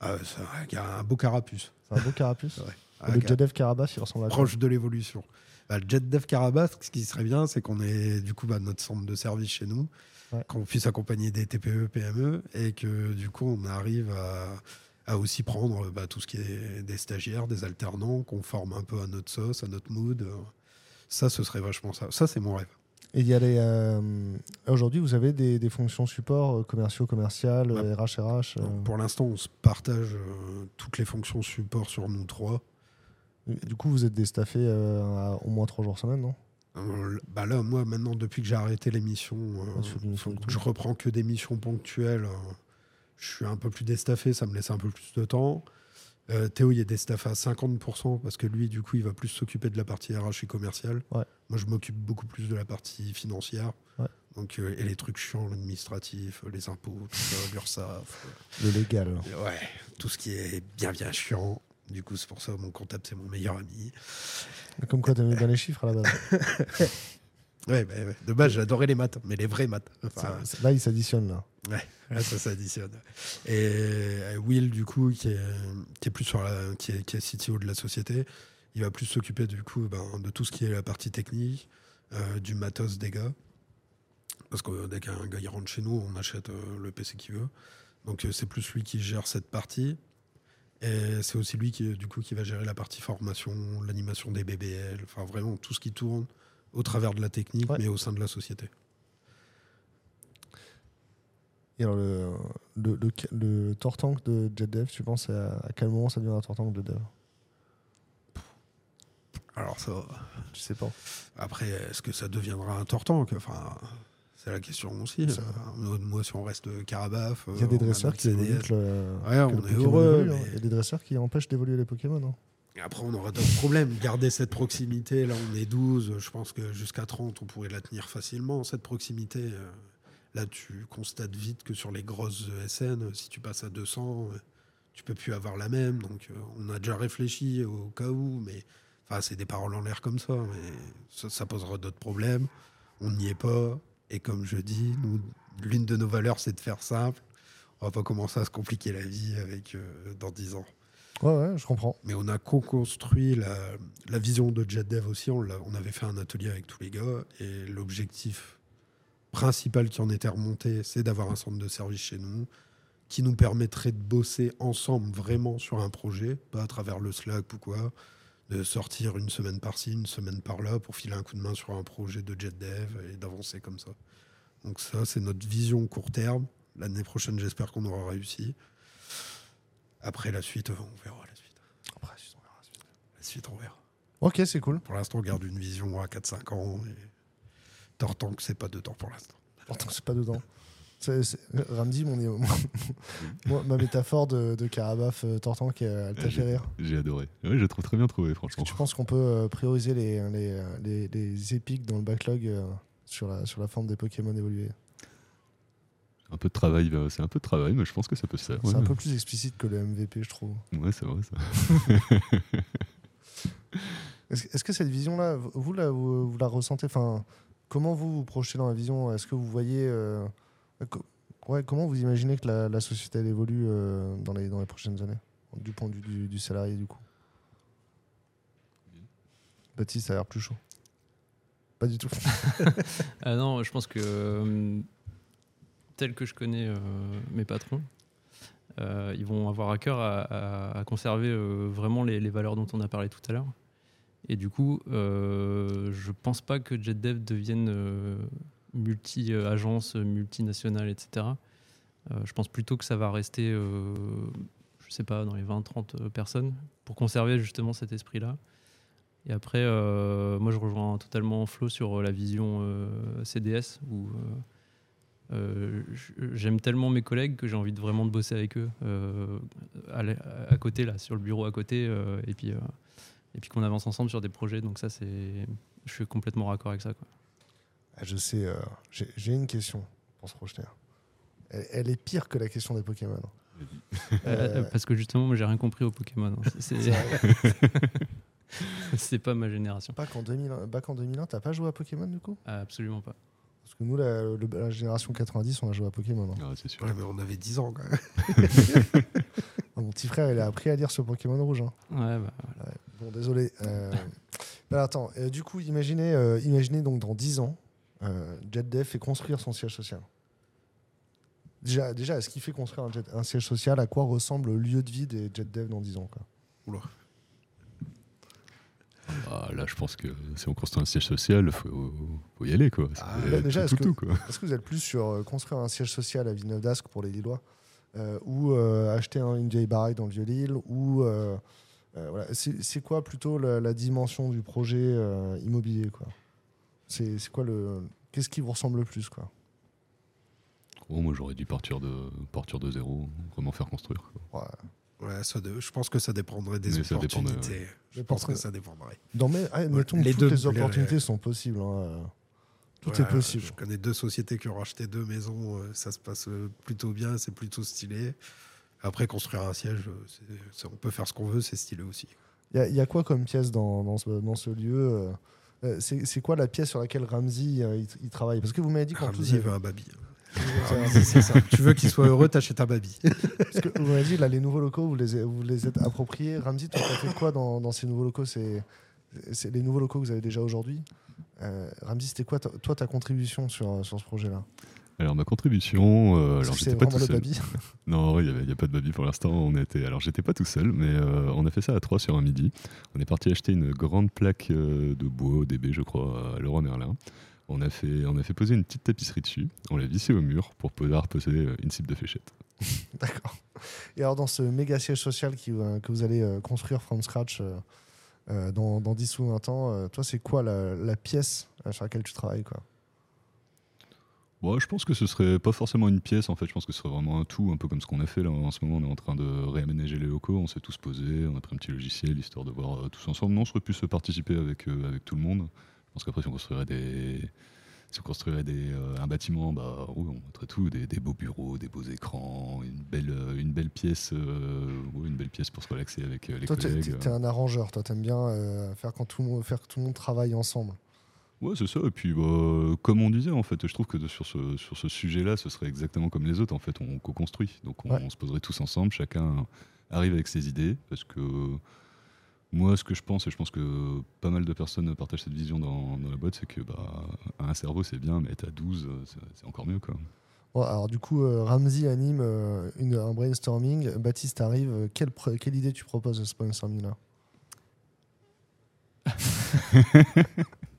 ah, c'est un, il y a un beau carapuce. C'est un beau carapuce Ouais. Et Le Un JetDev carabaf, il ressemble à proche de l'évolution. Bah, le JetDev Carabas, ce qui serait bien, c'est qu'on ait du coup bah, notre centre de service chez nous, Ouais. qu'on puisse accompagner des TPE, PME, et que du coup on arrive à, à aussi prendre bah, tout ce qui est des stagiaires, des alternants, qu'on forme un peu à notre sauce, à notre mood. Ça, ce serait vachement ça. Ça, c'est mon rêve. Et il y a les. euh, Aujourd'hui, vous avez des, des fonctions support euh, commerciaux, commerciales, Ouais. euh, RH, RH. euh, pour l'instant, on se partage euh, toutes les fonctions support sur nous trois. Du coup, vous êtes déstaffé à au moins trois jours semaine, non? Bah là, moi, maintenant, depuis que j'ai arrêté des missions tout. je reprends que des missions ponctuelles. je suis un peu plus déstaffé, ça me laisse un peu plus de temps. Euh, Théo, il est déstaffé à 50% parce que lui, du coup, il va plus s'occuper de la partie RH et commerciale. Ouais. Moi, je m'occupe beaucoup plus de la partie financière. Ouais. Donc, euh, et les trucs chiants, l'administratif, les impôts, tout ça, l'URSSAF. Le légal. euh, ouais, tout ce qui est bien, bien chiant. Du coup, c'est pour ça mon comptable, c'est mon meilleur ami. Comme quoi, t'aimais bien les chiffres à la base. Ouais, bah, ouais. de base, j'adorais les maths, mais les vraies maths. Enfin, Ça- Là, ils s'additionnent, là. Là, ça s'additionne. Et Will, du coup, qui est, qui est plus sur la, qui est, qui est CTO de la société, il va plus s'occuper du coup ben, de tout ce qui est la partie technique, euh, du matos des gars. Parce que dès qu'un gars il rentre chez nous, on achète euh, le PC qu'il veut. Donc euh, c'est plus lui qui gère cette partie. Et c'est aussi lui qui, du coup, qui va gérer la partie formation, l'animation des BBL, enfin vraiment tout ce qui tourne au travers de la technique, Ouais. mais au sein de la société. Et alors, le, le, le, le Tortank de JetDev, tu penses à, à quel moment ça devient un Tortank de dev? Alors ça, Je sais pas. Après, est-ce que ça deviendra un tortank Enfin, c'est la question aussi. Ça- Euh, Moi, si on reste carabaf, Il y a des euh, dresseurs qui évoluent Ouais, on est heureux. hein. mais Il y a des dresseurs qui empêchent d'évoluer les Pokémon. hein. Après, on aura d'autres problèmes. Garder cette proximité, là, on est 12. Je pense que jusqu'à 30, on pourrait la tenir facilement. Cette proximité, euh, là, tu constates vite que sur les grosses ESN, si tu passes à 200, euh, tu peux plus avoir la même. Donc, euh, on a déjà réfléchi au cas où, mais enfin, c'est des paroles en l'air comme ça. Mais ça, posera d'autres problèmes. On n'y est pas. Et comme je dis, l'une de nos valeurs, c'est de faire simple. On va pas commencer à se compliquer la vie avec euh, dans 10 ans. Ouais, je comprends. Mais on a co-construit la, vision de JetDev aussi. On, on avait fait un atelier avec tous les gars. Et l'objectif principal qui en était remonté, c'est d'avoir un centre de service chez nous qui nous permettrait de bosser ensemble vraiment sur un projet, pas à travers le Slack ou quoi, de sortir une semaine par-ci, une semaine par-là pour filer un coup de main sur un projet de JetDev et d'avancer comme ça. Donc ça, c'est notre vision court terme. L'année prochaine, j'espère qu'on aura réussi. Après la suite, on verra la suite. Après, on verra. La suite, on verra. Ok, c'est cool. Pour l'instant, on garde une vision à 4-5 ans. Et... Tortank, c'est pas de temps pour l'instant. Pourtant, c'est pas dedans. C'est- c'est- Ramdi, mon, moi, ma métaphore de, de Carabaf euh, Tortank, elle t'a fait rire. J'ai adoré. Ouais, je la trouve très bien que franchement. tu penses qu'on peut euh, prioriser les, les, les, les épiques dans le backlog euh, sur, la, sur la forme des Pokémon évolués? Un peu de travail, euh, c'est un peu de travail, mais je pense que ça peut se faire. C'est ouais. un peu plus explicite que le MVP, je trouve. Ouais, c'est vrai ça. Est-ce que cette vision-là, vous, là, vous, vous la ressentez? Enfin, Comment vous vous projetez dans la vision? Est-ce que vous voyez. euh, co- ouais, comment vous imaginez que la, la société elle évolue euh, dans, les, dans les prochaines années Du point de vue du, du salarié, du coup? Baptiste, ça a l'air plus chaud. Pas du tout. Ah non, je pense que euh, tel que je connais euh, mes patrons, euh, ils vont avoir à cœur à, conserver euh, vraiment les, valeurs dont on a parlé tout à l'heure. Et du coup, je pense pas que JetDev devienne multi-agence, multinationale, etc. Je pense plutôt que ça va rester, je sais pas, dans les 20-30 personnes pour conserver justement cet esprit-là. Et après, moi, je rejoins totalement Flo sur la vision CDS où euh, j'aime tellement mes collègues que j'ai envie de vraiment de bosser avec eux euh, à, côté, là, sur le bureau à côté, euh, et puis, et puis qu'on avance ensemble sur des projets. Donc ça, c'est, je suis complètement raccord avec ça. Quoi. Ah, Je sais, j'ai une question pour se projeter. Elle, elle est pire que la question des Pokémon. Parce que justement, moi, j'ai rien compris au Pokémon. hein. C'est, pas ma génération. Bac en 2001, bac en 2001 t'as pas joué à Pokémon du coup? Absolument pas. Parce que nous, la, le- la génération 90, on a joué à Pokémon. hein. Ah, c'est sûr. Ouais, mais on avait 10 ans quand même. Mon petit frère, il a appris à lire sur Pokémon rouge. hein. Ouais, bah, Bon, désolé. Euh, attends, euh, du coup, imaginez, euh, imaginez donc dans 10 ans, euh, JetDev fait construire son siège social. Déjà, déjà est-ce qu'il fait construire un, jet- un siège social? À quoi ressemble le lieu de vie des JetDev dans 10 ans quoi? Oula. Ah, là, je pense que si on construit un siège social, faut, faut y aller, quoi. Ah, bah, déjà, est-ce que- vous êtes plus sur euh, construire un siège social à Villeneuve d'Ascq pour les Lillois euh, ou euh, acheter un- une vieille baraque dans le Vieux-Lille ou euh, voilà. c'est, quoi plutôt la, la dimension du projet immobilier quoi? C'est, c'est quoi le qu'est-ce qui vous ressemble le plus quoi? Oh, moi, j'aurais dû partir de, partir de zéro, vraiment faire construire. quoi? Ouais. Ouais, ça de- je pense que ça dépendrait des Mais ça dépendrait, opportunités. Je pense que que- ça dépendrait. Dans mes, ah, mettons, les toutes deux les opportunités sont possibles. hein, Tout Ouais, est possible. Je connais deux sociétés qui ont racheté deux maisons. euh, Ça se passe euh, plutôt bien, c'est plutôt stylé. Après, construire un siège, euh, on peut faire ce qu'on veut, c'est stylé aussi. Il y, a- il y a quoi comme pièce dans, dans, ce, dans ce lieu c'est, c'est quoi la pièce sur laquelle Ramsey il, il travaille? Parce que vous m'avez dit Ramsey veut un baby. C'est- ça. tu veux qu'il soit heureux, t'achètes un baby. Parce que vous m'avez dit, là, les nouveaux locaux, vous les, vous les êtes appropriés. Ramsey, toi, t'as fait quoi dans, dans ces nouveaux locaux? C'est, c'est les nouveaux locaux que vous avez déjà aujourd'hui? Euh, Ramsey, c'était quoi, ta- toi, ta contribution sur, sur ce projet-là? Alors, ma contribution, euh, alors j'étais pas tout seul. baby Non, il n'y a, pas de baby pour l'instant. On était, alors j'étais pas tout seul, mais euh, on a fait ça à trois sur un midi. On est parti acheter une grande plaque euh, de bois ODB, je crois, à Leroy Merlin. On a fait, on a fait poser une petite tapisserie dessus. On l'a vissé au mur pour pouvoir poser euh, une cible de fléchette. D'accord. Et alors, dans ce méga siège social qui, que vous allez euh, construire from scratch euh, dans, dans 10 ou 20 ans, toi, c'est quoi la, la pièce sur laquelle tu travailles quoi? Bon, je pense que ce serait pas forcément une pièce, en fait. Je pense que ce serait vraiment un tout, un peu comme ce qu'on a fait là. En ce moment, on est en train de réaménager les locaux. On s'est tous posés. On a pris un petit logiciel histoire de voir euh, tous ensemble. Non, on serait plus participer avec, euh, avec tout le monde. Pense qu'après, si on construirait des. Si on construirait des, euh, un bâtiment, bah, oui, on mettrait tout, des, des beaux bureaux, des beaux écrans, une belle, euh, une belle pièce, euh, oui, une belle pièce pour se relaxer avec les Toi, collègues. t'es- t'es un arrangeur. Toi, t'aimes bien euh, faire, quand tout le monde, faire que tout le monde travaille ensemble. Ouais, c'est ça. Et puis, bah, comme on disait, en fait, je trouve que sur ce, sur ce sujet-là, ce serait exactement comme les autres. En fait, on co-construit. Donc, on, Ouais. on se poserait tous ensemble. Chacun arrive avec ses idées. Parce que moi, ce que je pense, et je pense que pas mal de personnes partagent cette vision dans, dans la boîte, c'est que bah, un cerveau, c'est bien, mais être à 12, euh, c'est encore mieux. Quoi. Bon, alors, du coup, euh, Ramsey anime euh, une- un brainstorming. Baptiste arrive. Euh, Quelle, quelle idée tu proposes de ce brainstorming-là?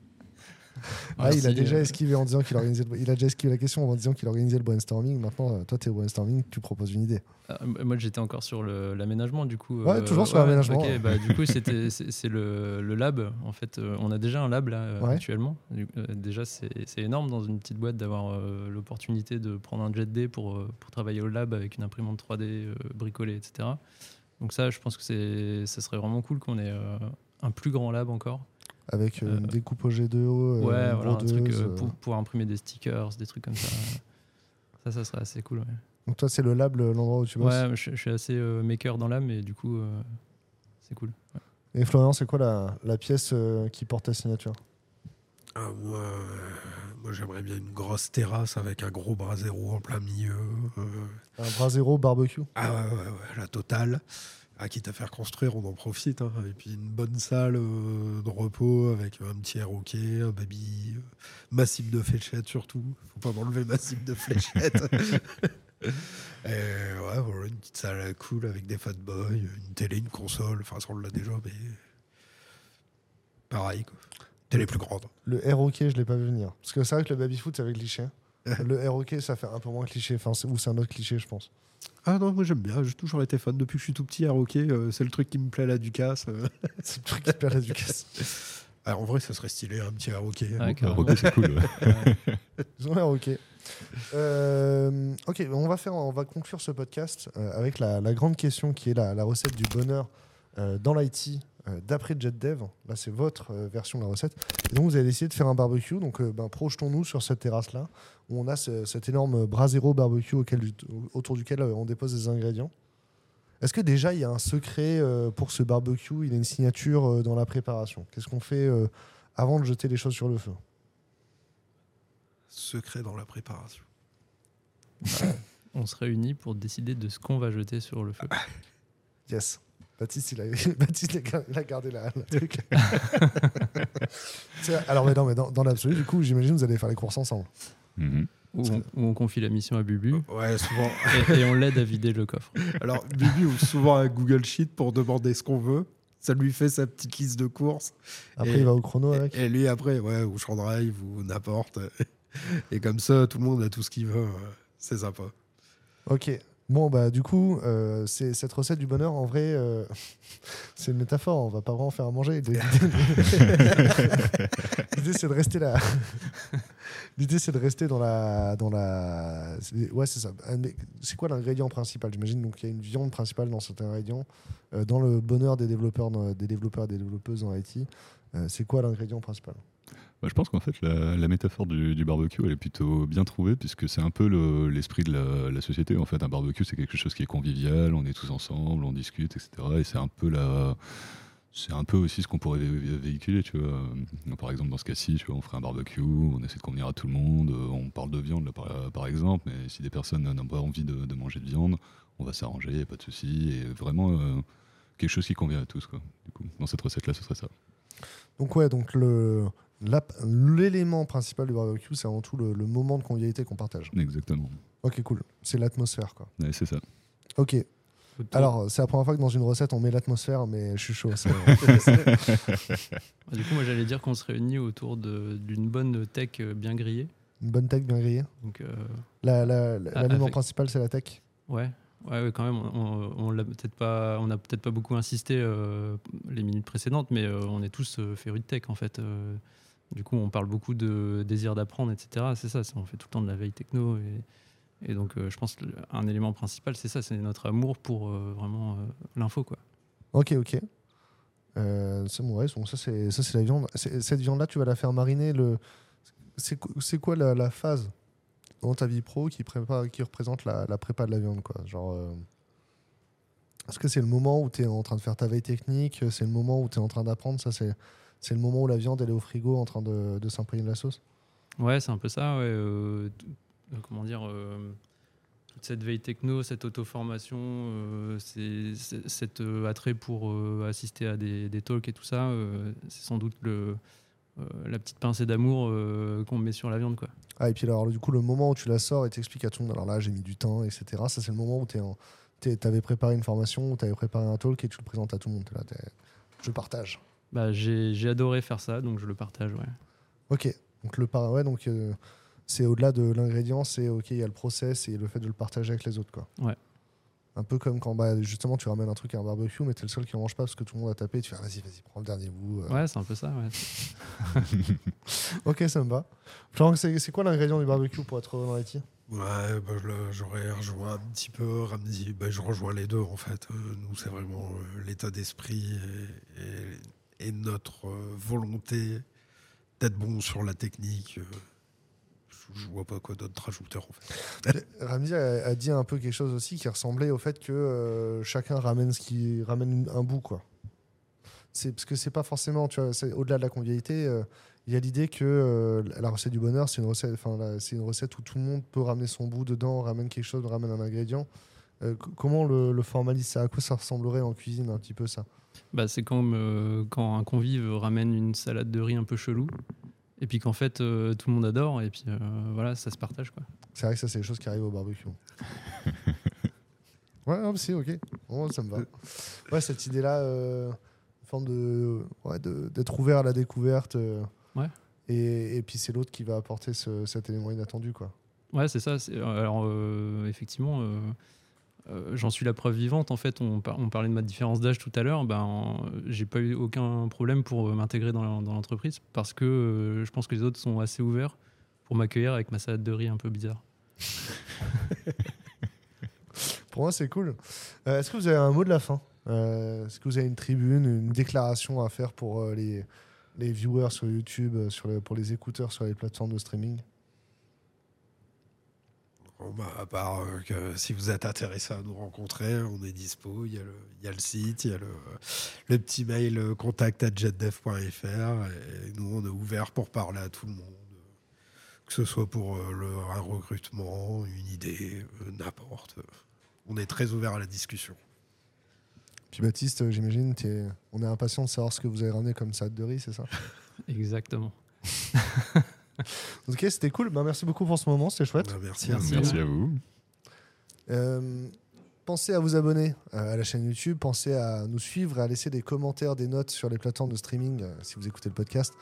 Ah, il a déjà euh, esquivé en disant qu'il organisait. Le... Il a déjà esquivé la question en disant qu'il organisait le brainstorming. Maintenant, euh, toi, t'es au brainstorming, tu proposes une idée. Ah, m- Moi, j'étais encore sur l'aménagement, du coup. Ouais, toujours sur l'aménagement, ouais. bah, du coup, c'était c'est le, le lab. En fait, Euh, on a déjà un lab là euh, Ouais. actuellement. Euh, déjà, c'est énorme dans une petite boîte d'avoir euh, l'opportunité de prendre un jet D pour, euh, pour travailler au lab avec une imprimante 3D euh, bricolée, etc. Donc ça, je pense que c'est ça serait vraiment cool qu'on ait euh, un plus grand lab encore. Avec euh, une Euh, découpe au G2O. euh, ouais, une voilà, un truc euh, euh. pour, pour imprimer des stickers, des trucs comme ça. ça, ça serait assez cool. ouais. Donc, toi, c'est le lab, le- l'endroit où tu bosses. Ouais, je, je suis assez euh, maker dans l'âme, mais du coup, euh, c'est cool. Ouais. Et Florian, c'est quoi la, la pièce euh, qui porte ta signature? Ah, moi, euh, moi j'aimerais bien une grosse terrasse avec un gros brasero en plein milieu. euh, Un bras zéro barbecue? Ah ouais, ouais, ouais, la totale. Ah, quitte à faire construire, on en profite. hein. Et puis une bonne salle euh, de repos avec un petit air hockey, un baby, euh, ma cible de fléchettes surtout. Faut pas m'enlever ma cible de fléchettes. Et ouais, voilà, une petite salle cool avec des fat boys, une télé, une console. Enfin, ça on l'a déjà, mais. Pareil, quoi. Les plus grandes. Le air hockey, je l'ai pas vu venir. Parce que c'est vrai que le baby foot, c'est avec cliché. le air hockey, ça fait un peu moins cliché. Enfin, c'est- ou c'est un autre cliché, je pense. Ah non, moi j'aime bien. J'ai toujours été fan depuis que je suis tout petit à hockey. euh, c'est le truc qui me plaît là du casse. euh. C'est le truc qui perd la ducasse. Ah, en vrai, ça serait stylé un petit air hockey. Ouais, Le carrément. roquet, c'est cool. ouais. Ils ont l'air ok. Euh, ok, on va, faire, on va conclure ce podcast euh, avec la, la grande question qui est la, la recette du bonheur euh, dans l'IT euh, d'après JetDev. Là, c'est votre euh, version de la recette. Et donc, vous avez décidé de faire un barbecue. Donc, euh, ben, projetons-nous sur cette terrasse-là où on a ce- cet énorme brasero barbecue auquel, autour duquel euh, on dépose des ingrédients. Est-ce que déjà il y a un secret euh, pour ce barbecue? Il y a une signature euh, dans la préparation? Qu'est-ce qu'on fait euh, avant de jeter les choses sur le feu? Secret dans la préparation. On se réunit pour décider de ce qu'on va jeter sur le feu. Yes. Baptiste, il a, Baptiste, il gardé la, le truc. Alors, mais non, mais dans, dans l'absolu, du coup, j'imagine que vous allez faire les courses ensemble. Mhm. Où on, où on confie la mission à Bubu Ouais, souvent. et, et on l'aide à vider le coffre. Alors, Bibi ouvre souvent un Google Sheet pour demander ce qu'on veut. Ça lui fait sa petite liste de courses. Après, Et- il va au chrono avec. Et, et lui, après, ouais, ou Champ Drive, ou n'importe. Et comme ça, tout le monde a tout ce qu'il veut. euh, C'est sympa. Ok. Bon, bah, du coup, euh, cette recette du bonheur, en vrai, euh, c'est une métaphore. On va pas vraiment faire à manger. L'idée, c'est de rester là. L'idée, c'est de rester dans la. Dans la... Ouais, c'est ça. Mais C'est quoi l'ingrédient principal? J'imagine qu'il y a une viande principale dans cet ingrédient. Euh, dans le bonheur des développeurs, des développeurs et des développeuses IT, euh, c'est quoi l'ingrédient principal? Bah, je pense qu'en fait, la, métaphore du, barbecue, elle est plutôt bien trouvée, puisque c'est un peu le- l'esprit de la, société. En fait, un barbecue, c'est quelque chose qui est convivial, on est tous ensemble, on discute, etc. Et c'est un peu la. C'est un peu aussi ce qu'on pourrait vé- vé- véhiculer, tu vois. Par exemple, dans ce cas-ci, on ferait un barbecue, on essaie de convenir à tout le monde, on parle de viande, par, exemple, mais si des personnes n'ont pas envie de, de manger de viande, on va s'arranger, pas de souci. Et vraiment, euh, quelque chose qui convient à tous, quoi. Du coup, dans cette recette-là, ce serait ça. Donc, ouais, donc le. L'élément principal du barbecue, c'est avant tout le, le moment de convivialité qu'on partage. Exactement. Ok, cool. C'est l'atmosphère, quoi. Ouais, c'est ça. Ok. Alors, c'est la première fois que dans une recette, on met l'atmosphère, mais je suis chaud. Du coup, moi, j'allais dire qu'on se réunit autour de- d'une bonne tech euh, bien grillée. Une bonne tech bien grillée. Donc, euh, La- la- la- Ah, avec- principal, c'est la tech. ouais, ouais, ouais, quand même. On, on, on l'a peut-être pas, on n'a peut-être pas beaucoup insisté euh, les minutes précédentes, mais euh, on est tous euh, férus de tech en fait. Du coup, on parle beaucoup de désir d'apprendre, etc. C'est ça, on fait tout le temps de la veille techno et, donc euh, je pense qu'un élément principal, c'est ça, c'est notre amour pour euh, vraiment euh, l'info. Ok, ok. Euh, ouais, donc ça, c'est ça, c'est la viande. Cette viande-là, tu vas la faire mariner. Le... C'est qu- c'est quoi la, phase dans ta vie pro qui, qui représente la, prépa de la viande quoi? Genre, Est-ce que c'est le moment où tu es en train de faire ta veille technique C'est le moment où tu es en train d'apprendre? Ça, c'est c'est le moment où la viande elle est au frigo en train de, de s'imprégner de la sauce Ouais, c'est un peu ça. Ouais, euh, comment dire euh, toute cette veille techno, cette auto-formation, euh, c'est- c'est- cet attrait pour assister à des, des talks et tout ça, c'est sans doute le, la petite pincée d'amour qu'on met sur la viande. Quoi. Ah, et puis alors, du coup, le moment où tu la sors et t'expliques à tout le monde, alors là, j'ai mis du temps, etc. Ça, c'est le moment où tu avais préparé une formation, où tu avais préparé un talk et tu le présentes à tout le monde. Là, je partage. Bah, j'ai j'ai adoré faire ça, donc je le partage. Ouais. Ok. Donc, le par... ouais, donc euh, c'est au-delà de l'ingrédient, c'est ok, il y a le process et le fait de le partager avec les autres. Quoi. Ouais. Un peu comme quand bah, justement tu ramènes un truc à un barbecue, mais t'es le seul qui en mange pas parce que tout le monde a tapé. Tu fais ah, vas-y, vas-y, prends le dernier bout. euh. Ouais, c'est un peu ça. Ouais. Ok, ça me va. Florent, c'est c'est quoi l'ingrédient du barbecue pour être dans l'IT Ouais, bah, j'aurais rejoint un petit peu Ramsey. Bah, je rejoins les deux, en fait. Euh, nous, c'est vraiment l'état d'esprit et, et- et notre euh, volonté d'être bon sur la technique. euh, je, je vois pas quoi d'autre rajouter, en fait. Ramzi a, dit un peu quelque chose aussi qui ressemblait au fait que euh, chacun ramène ce qui ramène un bout quoi. C'est parce que c'est pas forcément tu vois, au-delà de la convivialité. il y a l'idée que la recette du bonheur, c'est une recette, enfin c'est une recette où tout le monde peut ramener son bout dedans, ramène quelque chose, ramène un ingrédient. Comment le, le À quoi ça ressemblerait en cuisine un petit peu ça? Bah, c'est comme euh, quand un convive ramène une salade de riz un peu chelou, et puis qu'en fait euh, tout le monde adore, et puis euh, voilà, ça se partage. Quoi. C'est vrai que ça c'est des choses qui arrivent au barbecue. ouais, non, mais c'est ok. Bon, ça me va. Ouais, cette idée-là, euh, forme de, ouais, de- d'être ouvert à la découverte. euh, Ouais. Et, et puis c'est l'autre qui va apporter ce- cet élément inattendu, quoi. Ouais, c'est ça. Alors, euh, effectivement, euh, j'en suis la preuve vivante. En fait, on, par- on parlait de ma différence d'âge tout à l'heure. Ben, euh, j'ai pas eu aucun problème pour euh, m'intégrer dans, l'entreprise parce que je pense que les autres sont assez ouverts pour m'accueillir avec ma salade de riz un peu bizarre. Pour moi, c'est cool. Est-ce que vous avez un mot de la fin? Est-ce que vous avez une tribune, une déclaration à faire pour les, viewers sur YouTube, pour les écouteurs sur les plateformes de streaming? Bon, bah, à part euh, que si vous êtes intéressé à nous rencontrer, on est dispo. Il y a le, il y a le site, il y a le, le petit mail euh, contact at jetdev.fr. Et nous, on est ouvert pour parler à tout le monde. Que ce soit pour euh, le, un recrutement, une idée, euh, n'importe. On est très ouvert à la discussion. Puis Baptiste, j'imagine, on est impatient de savoir ce que vous avez ramené comme salade de riz, c'est ça? Exactement. Ok, c'était cool. Ben, merci beaucoup pour ce moment, c'était chouette. Bah, merci, Merci. à vous. Merci à vous. Euh, pensez à vous abonner euh, à la chaîne YouTube, pensez à nous suivre et à laisser des commentaires, des notes sur les plateformes de streaming euh, si vous écoutez le podcast.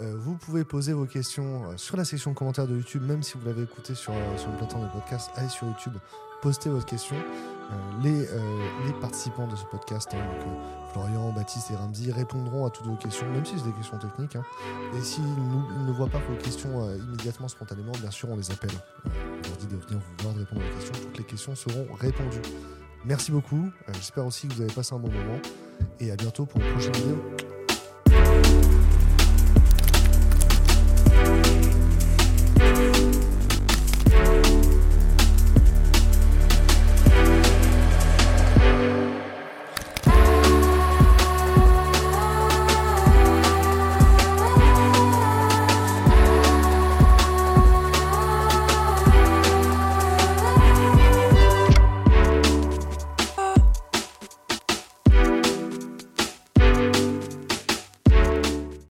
Euh, vous pouvez poser vos questions euh, sur la section commentaires de YouTube, même si vous l'avez écouté sur, sur une plateforme de podcast, allez sur YouTube, postez votre question. Euh, les, euh, les participants de ce podcast, hein, donc, euh, Florian, Baptiste et Ramzi, répondront à toutes vos questions, même si c'est des questions techniques. hein. Et s'ils ne voient pas vos questions euh, immédiatement, spontanément, bien sûr, on les appelle. On leur dit de venir vous voir, de répondre aux questions. Toutes les questions seront répondues. Merci beaucoup. Euh, J'espère aussi que vous avez passé un bon moment. Et à bientôt pour une prochaine vidéo.